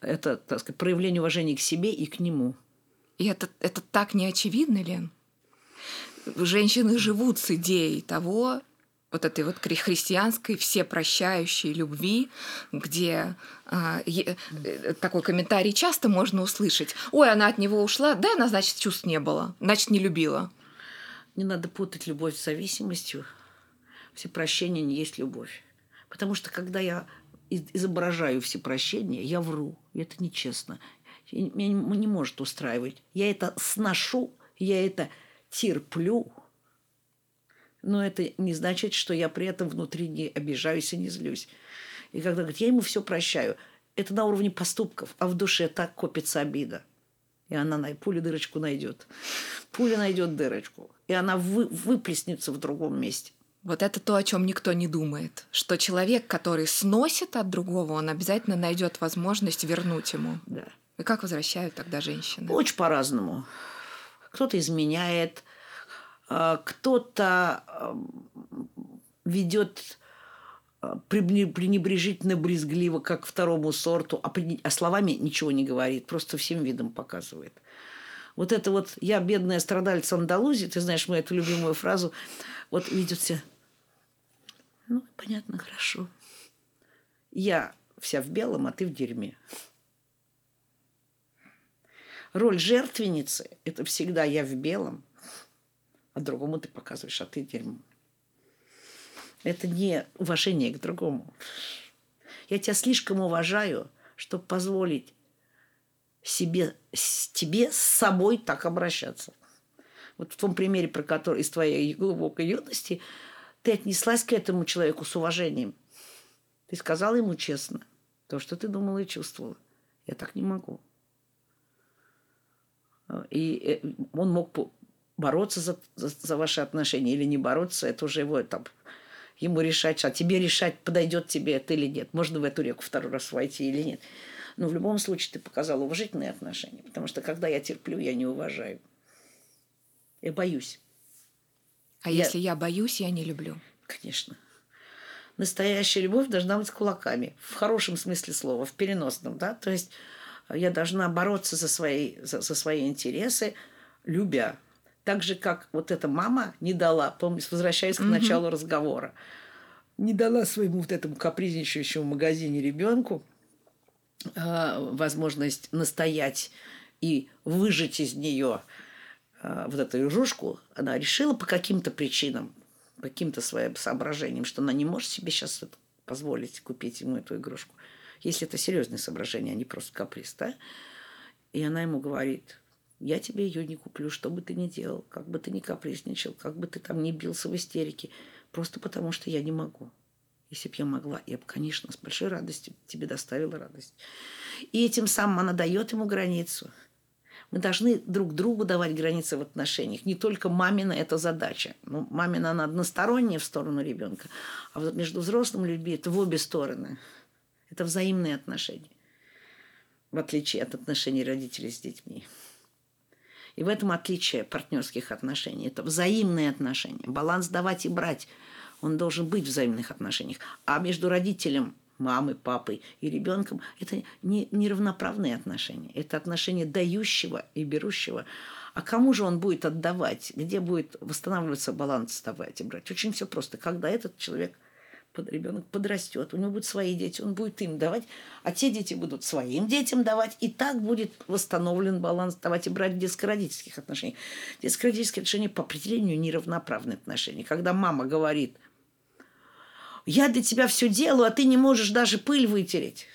Это, так сказать, проявление уважения к себе и к нему.
И это, это так не очевидно, Лен? Женщины живут с идеей того, вот этой вот христианской всепрощающей любви, где а, э, такой комментарий часто можно услышать. Ой, она от него ушла, да, она, значит, чувств не было, значит, не любила.
Не надо путать любовь с зависимостью. Всепрощение не есть любовь. Потому что когда я изображаю всепрощение, я вру. Это нечестно. Меня не может устраивать. Я это сношу, я это терплю, но это не значит, что я при этом внутри не обижаюсь и не злюсь. И когда говорит, я ему все прощаю, это на уровне поступков, а в душе так копится обида. И она на пулю дырочку найдет. Пуля найдет дырочку, и она вы, выплеснется в другом месте.
Вот это то, о чем никто не думает. Что человек, который сносит от другого, он обязательно найдет возможность вернуть ему.
Да.
И как возвращают тогда женщины?
Очень по-разному. Кто-то изменяет, а, кто-то ведет а, пренебрежительно брезгливо, как второму сорту, а, а словами ничего не говорит, просто всем видом показывает. Вот это вот «я бедная страдальца Андалузии», ты знаешь мою эту любимую фразу, вот себя, ну, понятно, хорошо. Я вся в белом, а ты в дерьме. Роль жертвенницы – это всегда я в белом, а другому ты показываешь, а ты дерьмо. Это не уважение к другому. Я тебя слишком уважаю, чтобы позволить себе, с тебе с собой так обращаться. Вот в том примере, про который из твоей глубокой юности, ты отнеслась к этому человеку с уважением. Ты сказала ему честно то, что ты думала и чувствовала. Я так не могу. И э, он мог бороться за, за, за ваши отношения или не бороться, это уже его этап. Ему решать, а тебе решать, подойдет тебе это или нет. Можно в эту реку второй раз войти или нет. Но в любом случае ты показал уважительные отношения, потому что когда я терплю, я не уважаю. Я боюсь.
А я... если я боюсь, я не люблю?
Конечно. Настоящая любовь должна быть кулаками. В хорошем смысле слова, в переносном. Да? То есть я должна бороться за свои, за, за свои интересы, любя. Так же, как вот эта мама не дала, помнишь, возвращаясь к началу разговора, не дала своему вот этому капризничающему магазине ребенку э, возможность настоять и выжать из нее э, вот эту игрушку, она решила по каким-то причинам, по каким-то своим соображениям, что она не может себе сейчас позволить купить ему эту игрушку. Если это серьезное соображение, а не просто каприз, да? И она ему говорит, я тебе ее не куплю, что бы ты ни делал, как бы ты ни капризничал, как бы ты там ни бился в истерике, просто потому что я не могу. Если бы я могла, я бы, конечно, с большой радостью тебе доставила радость. И этим самым она дает ему границу. Мы должны друг другу давать границы в отношениях. Не только мамина это задача. Ну, мамина она односторонняя в сторону ребенка, а вот между взрослыми людьми это в обе стороны. Это взаимные отношения, в отличие от отношений родителей с детьми. И в этом отличие партнерских отношений. Это взаимные отношения. Баланс давать и брать. Он должен быть в взаимных отношениях. А между родителем, мамой, папой и ребенком это не неравноправные отношения. Это отношения дающего и берущего. А кому же он будет отдавать? Где будет восстанавливаться баланс давать и брать? Очень все просто. Когда этот человек ребенок подрастет, у него будут свои дети, он будет им давать, а те дети будут своим детям давать, и так будет восстановлен баланс давать и брать в детско-родительских отношениях. Детско-родительские отношения по определению неравноправные отношения. Когда мама говорит, я для тебя все делаю, а ты не можешь даже пыль вытереть.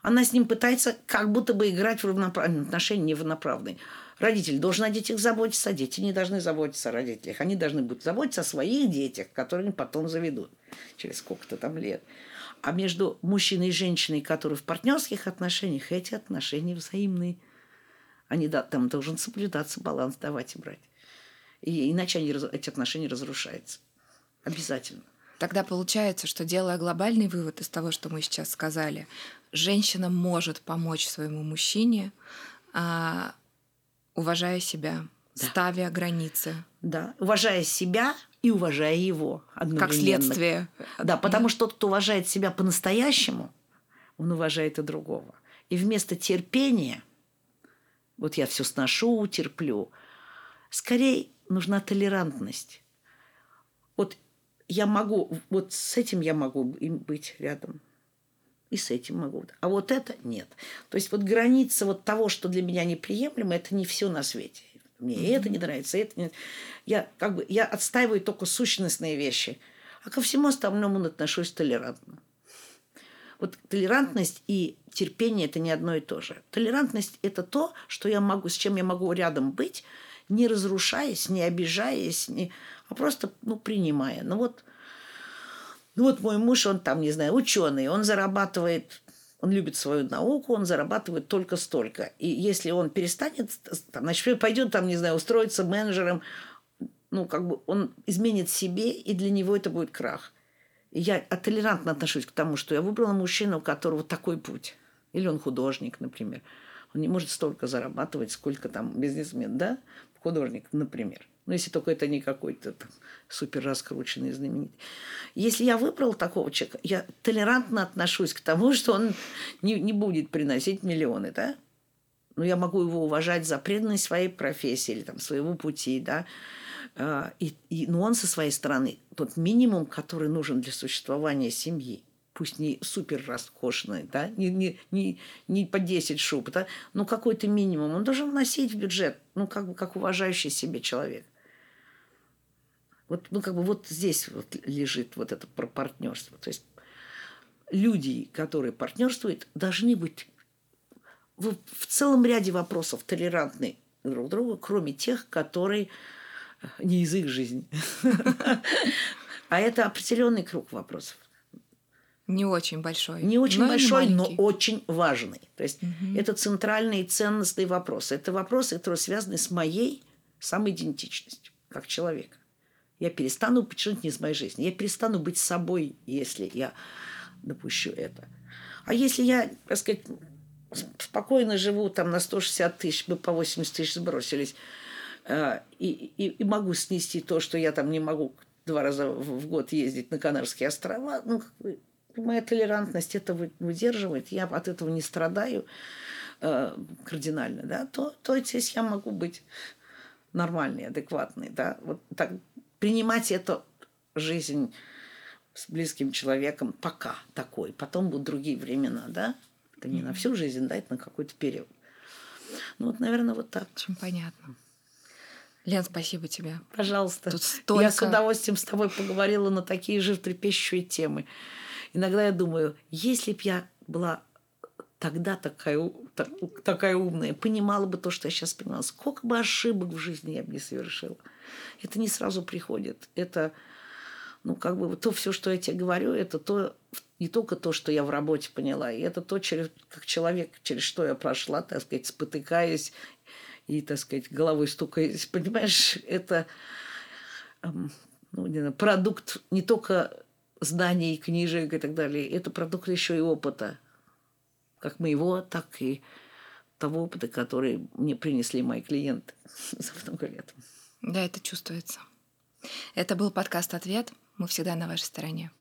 Она с ним пытается как будто бы играть в равноправные отношения, не. Родитель должен о детях заботиться, а дети не должны заботиться о родителях. Они должны будут заботиться о своих детях, которые они потом заведут через сколько-то там лет. А между мужчиной и женщиной, которые в партнерских отношениях, эти отношения взаимные. Они, да, там должен соблюдаться баланс давать и брать. И иначе они, эти отношения разрушаются. Обязательно.
Тогда получается, что делая глобальный вывод из того, что мы сейчас сказали, женщина может помочь своему мужчине, а, уважая себя,
Да.
ставя границы.
Да, уважая себя и уважая его одновременно.
Как следствие.
Да, потому что тот, кто уважает себя по-настоящему, он уважает и другого. И вместо терпения, вот я все сношу, терплю, скорее нужна толерантность. Вот я могу, вот с этим я могу быть рядом. И с этим могу. А вот это нет. То есть вот граница вот того, что для меня неприемлемо, это не все на свете. Мне mm-hmm. это не нравится, это не... Я как бы я отстаиваю только сущностные вещи, а ко всему остальному отношусь толерантно. Вот толерантность и терпение – это не одно и то же. Толерантность – это то, что я могу, с чем я могу рядом быть, не разрушаясь, не обижаясь, не, а просто ну, принимая. Ну вот, ну вот мой муж, он там, не знаю, ученый, он зарабатывает он любит свою науку, он зарабатывает только столько. И если он перестанет, там, значит, пойдет там, не знаю, устроиться менеджером, ну, как бы он изменит себе, и для него это будет крах. И я толерантно отношусь к тому, что я выбрала мужчину, у которого такой путь. Или он художник, например. Он не может столько зарабатывать, сколько там бизнесмен, да? Художник, например. Ну, если только это не какой-то супер раскрученный знаменитый. Если я выбрал такого человека, я толерантно отношусь к тому, что он не, не будет приносить миллионы, да? Но я могу его уважать за преданность своей профессии или там, своего пути, да? А, и, и, но он со своей стороны, тот минимум, который нужен для существования семьи, пусть не супер роскошный, да, не, не, не, не по 10 шуб, да, но какой-то минимум, он должен вносить в бюджет, ну, как бы как уважающий себе человек. Вот, ну, как бы вот здесь вот лежит вот это про партнерство. То есть люди, которые партнерствуют, должны быть в, в целом ряде вопросов толерантны друг к другу, кроме тех, которые не из их жизни. А это определенный круг вопросов.
Не очень большой.
Не очень но большой, но очень важный. То есть угу. это центральный и ценностный вопрос. Это вопросы, которые связаны с моей самоидентичностью как человека. Я перестану не из моей жизни. Я перестану быть собой, если я допущу это. А если я, так сказать, спокойно живу там на 160 тысяч, мы по 80 тысяч сбросились, э, и, и, и могу снести то, что я там не могу два раза в год ездить на Канарские острова, ну, моя толерантность это выдерживает, я от этого не страдаю э, кардинально, да, то, то здесь я могу быть нормальный, адекватный, да, вот так принимать эту жизнь с близким человеком пока такой. Потом будут другие времена, да? Это не на всю жизнь, да, это на какой-то период. Ну вот, наверное, вот так.
Очень понятно. Лен, спасибо тебе.
Пожалуйста. Тут столько... Я с удовольствием с тобой поговорила на такие животрепещущие темы. Иногда я думаю, если б я была тогда такая, так, такая умная, понимала бы то, что я сейчас понимала, сколько бы ошибок в жизни я бы не совершила это не сразу приходит. Это, ну, как бы то все, что я тебе говорю, это то, не только то, что я в работе поняла, и это то, через, как человек, через что я прошла, так сказать, спотыкаясь и, так сказать, головой стукаясь. Понимаешь, это эм, ну, не знаю, продукт не только знаний, книжек и так далее, это продукт еще и опыта, как моего, так и того опыта, который мне принесли мои клиенты за много лет.
Да, это чувствуется. Это был подкаст «Ответ». Мы всегда на вашей стороне.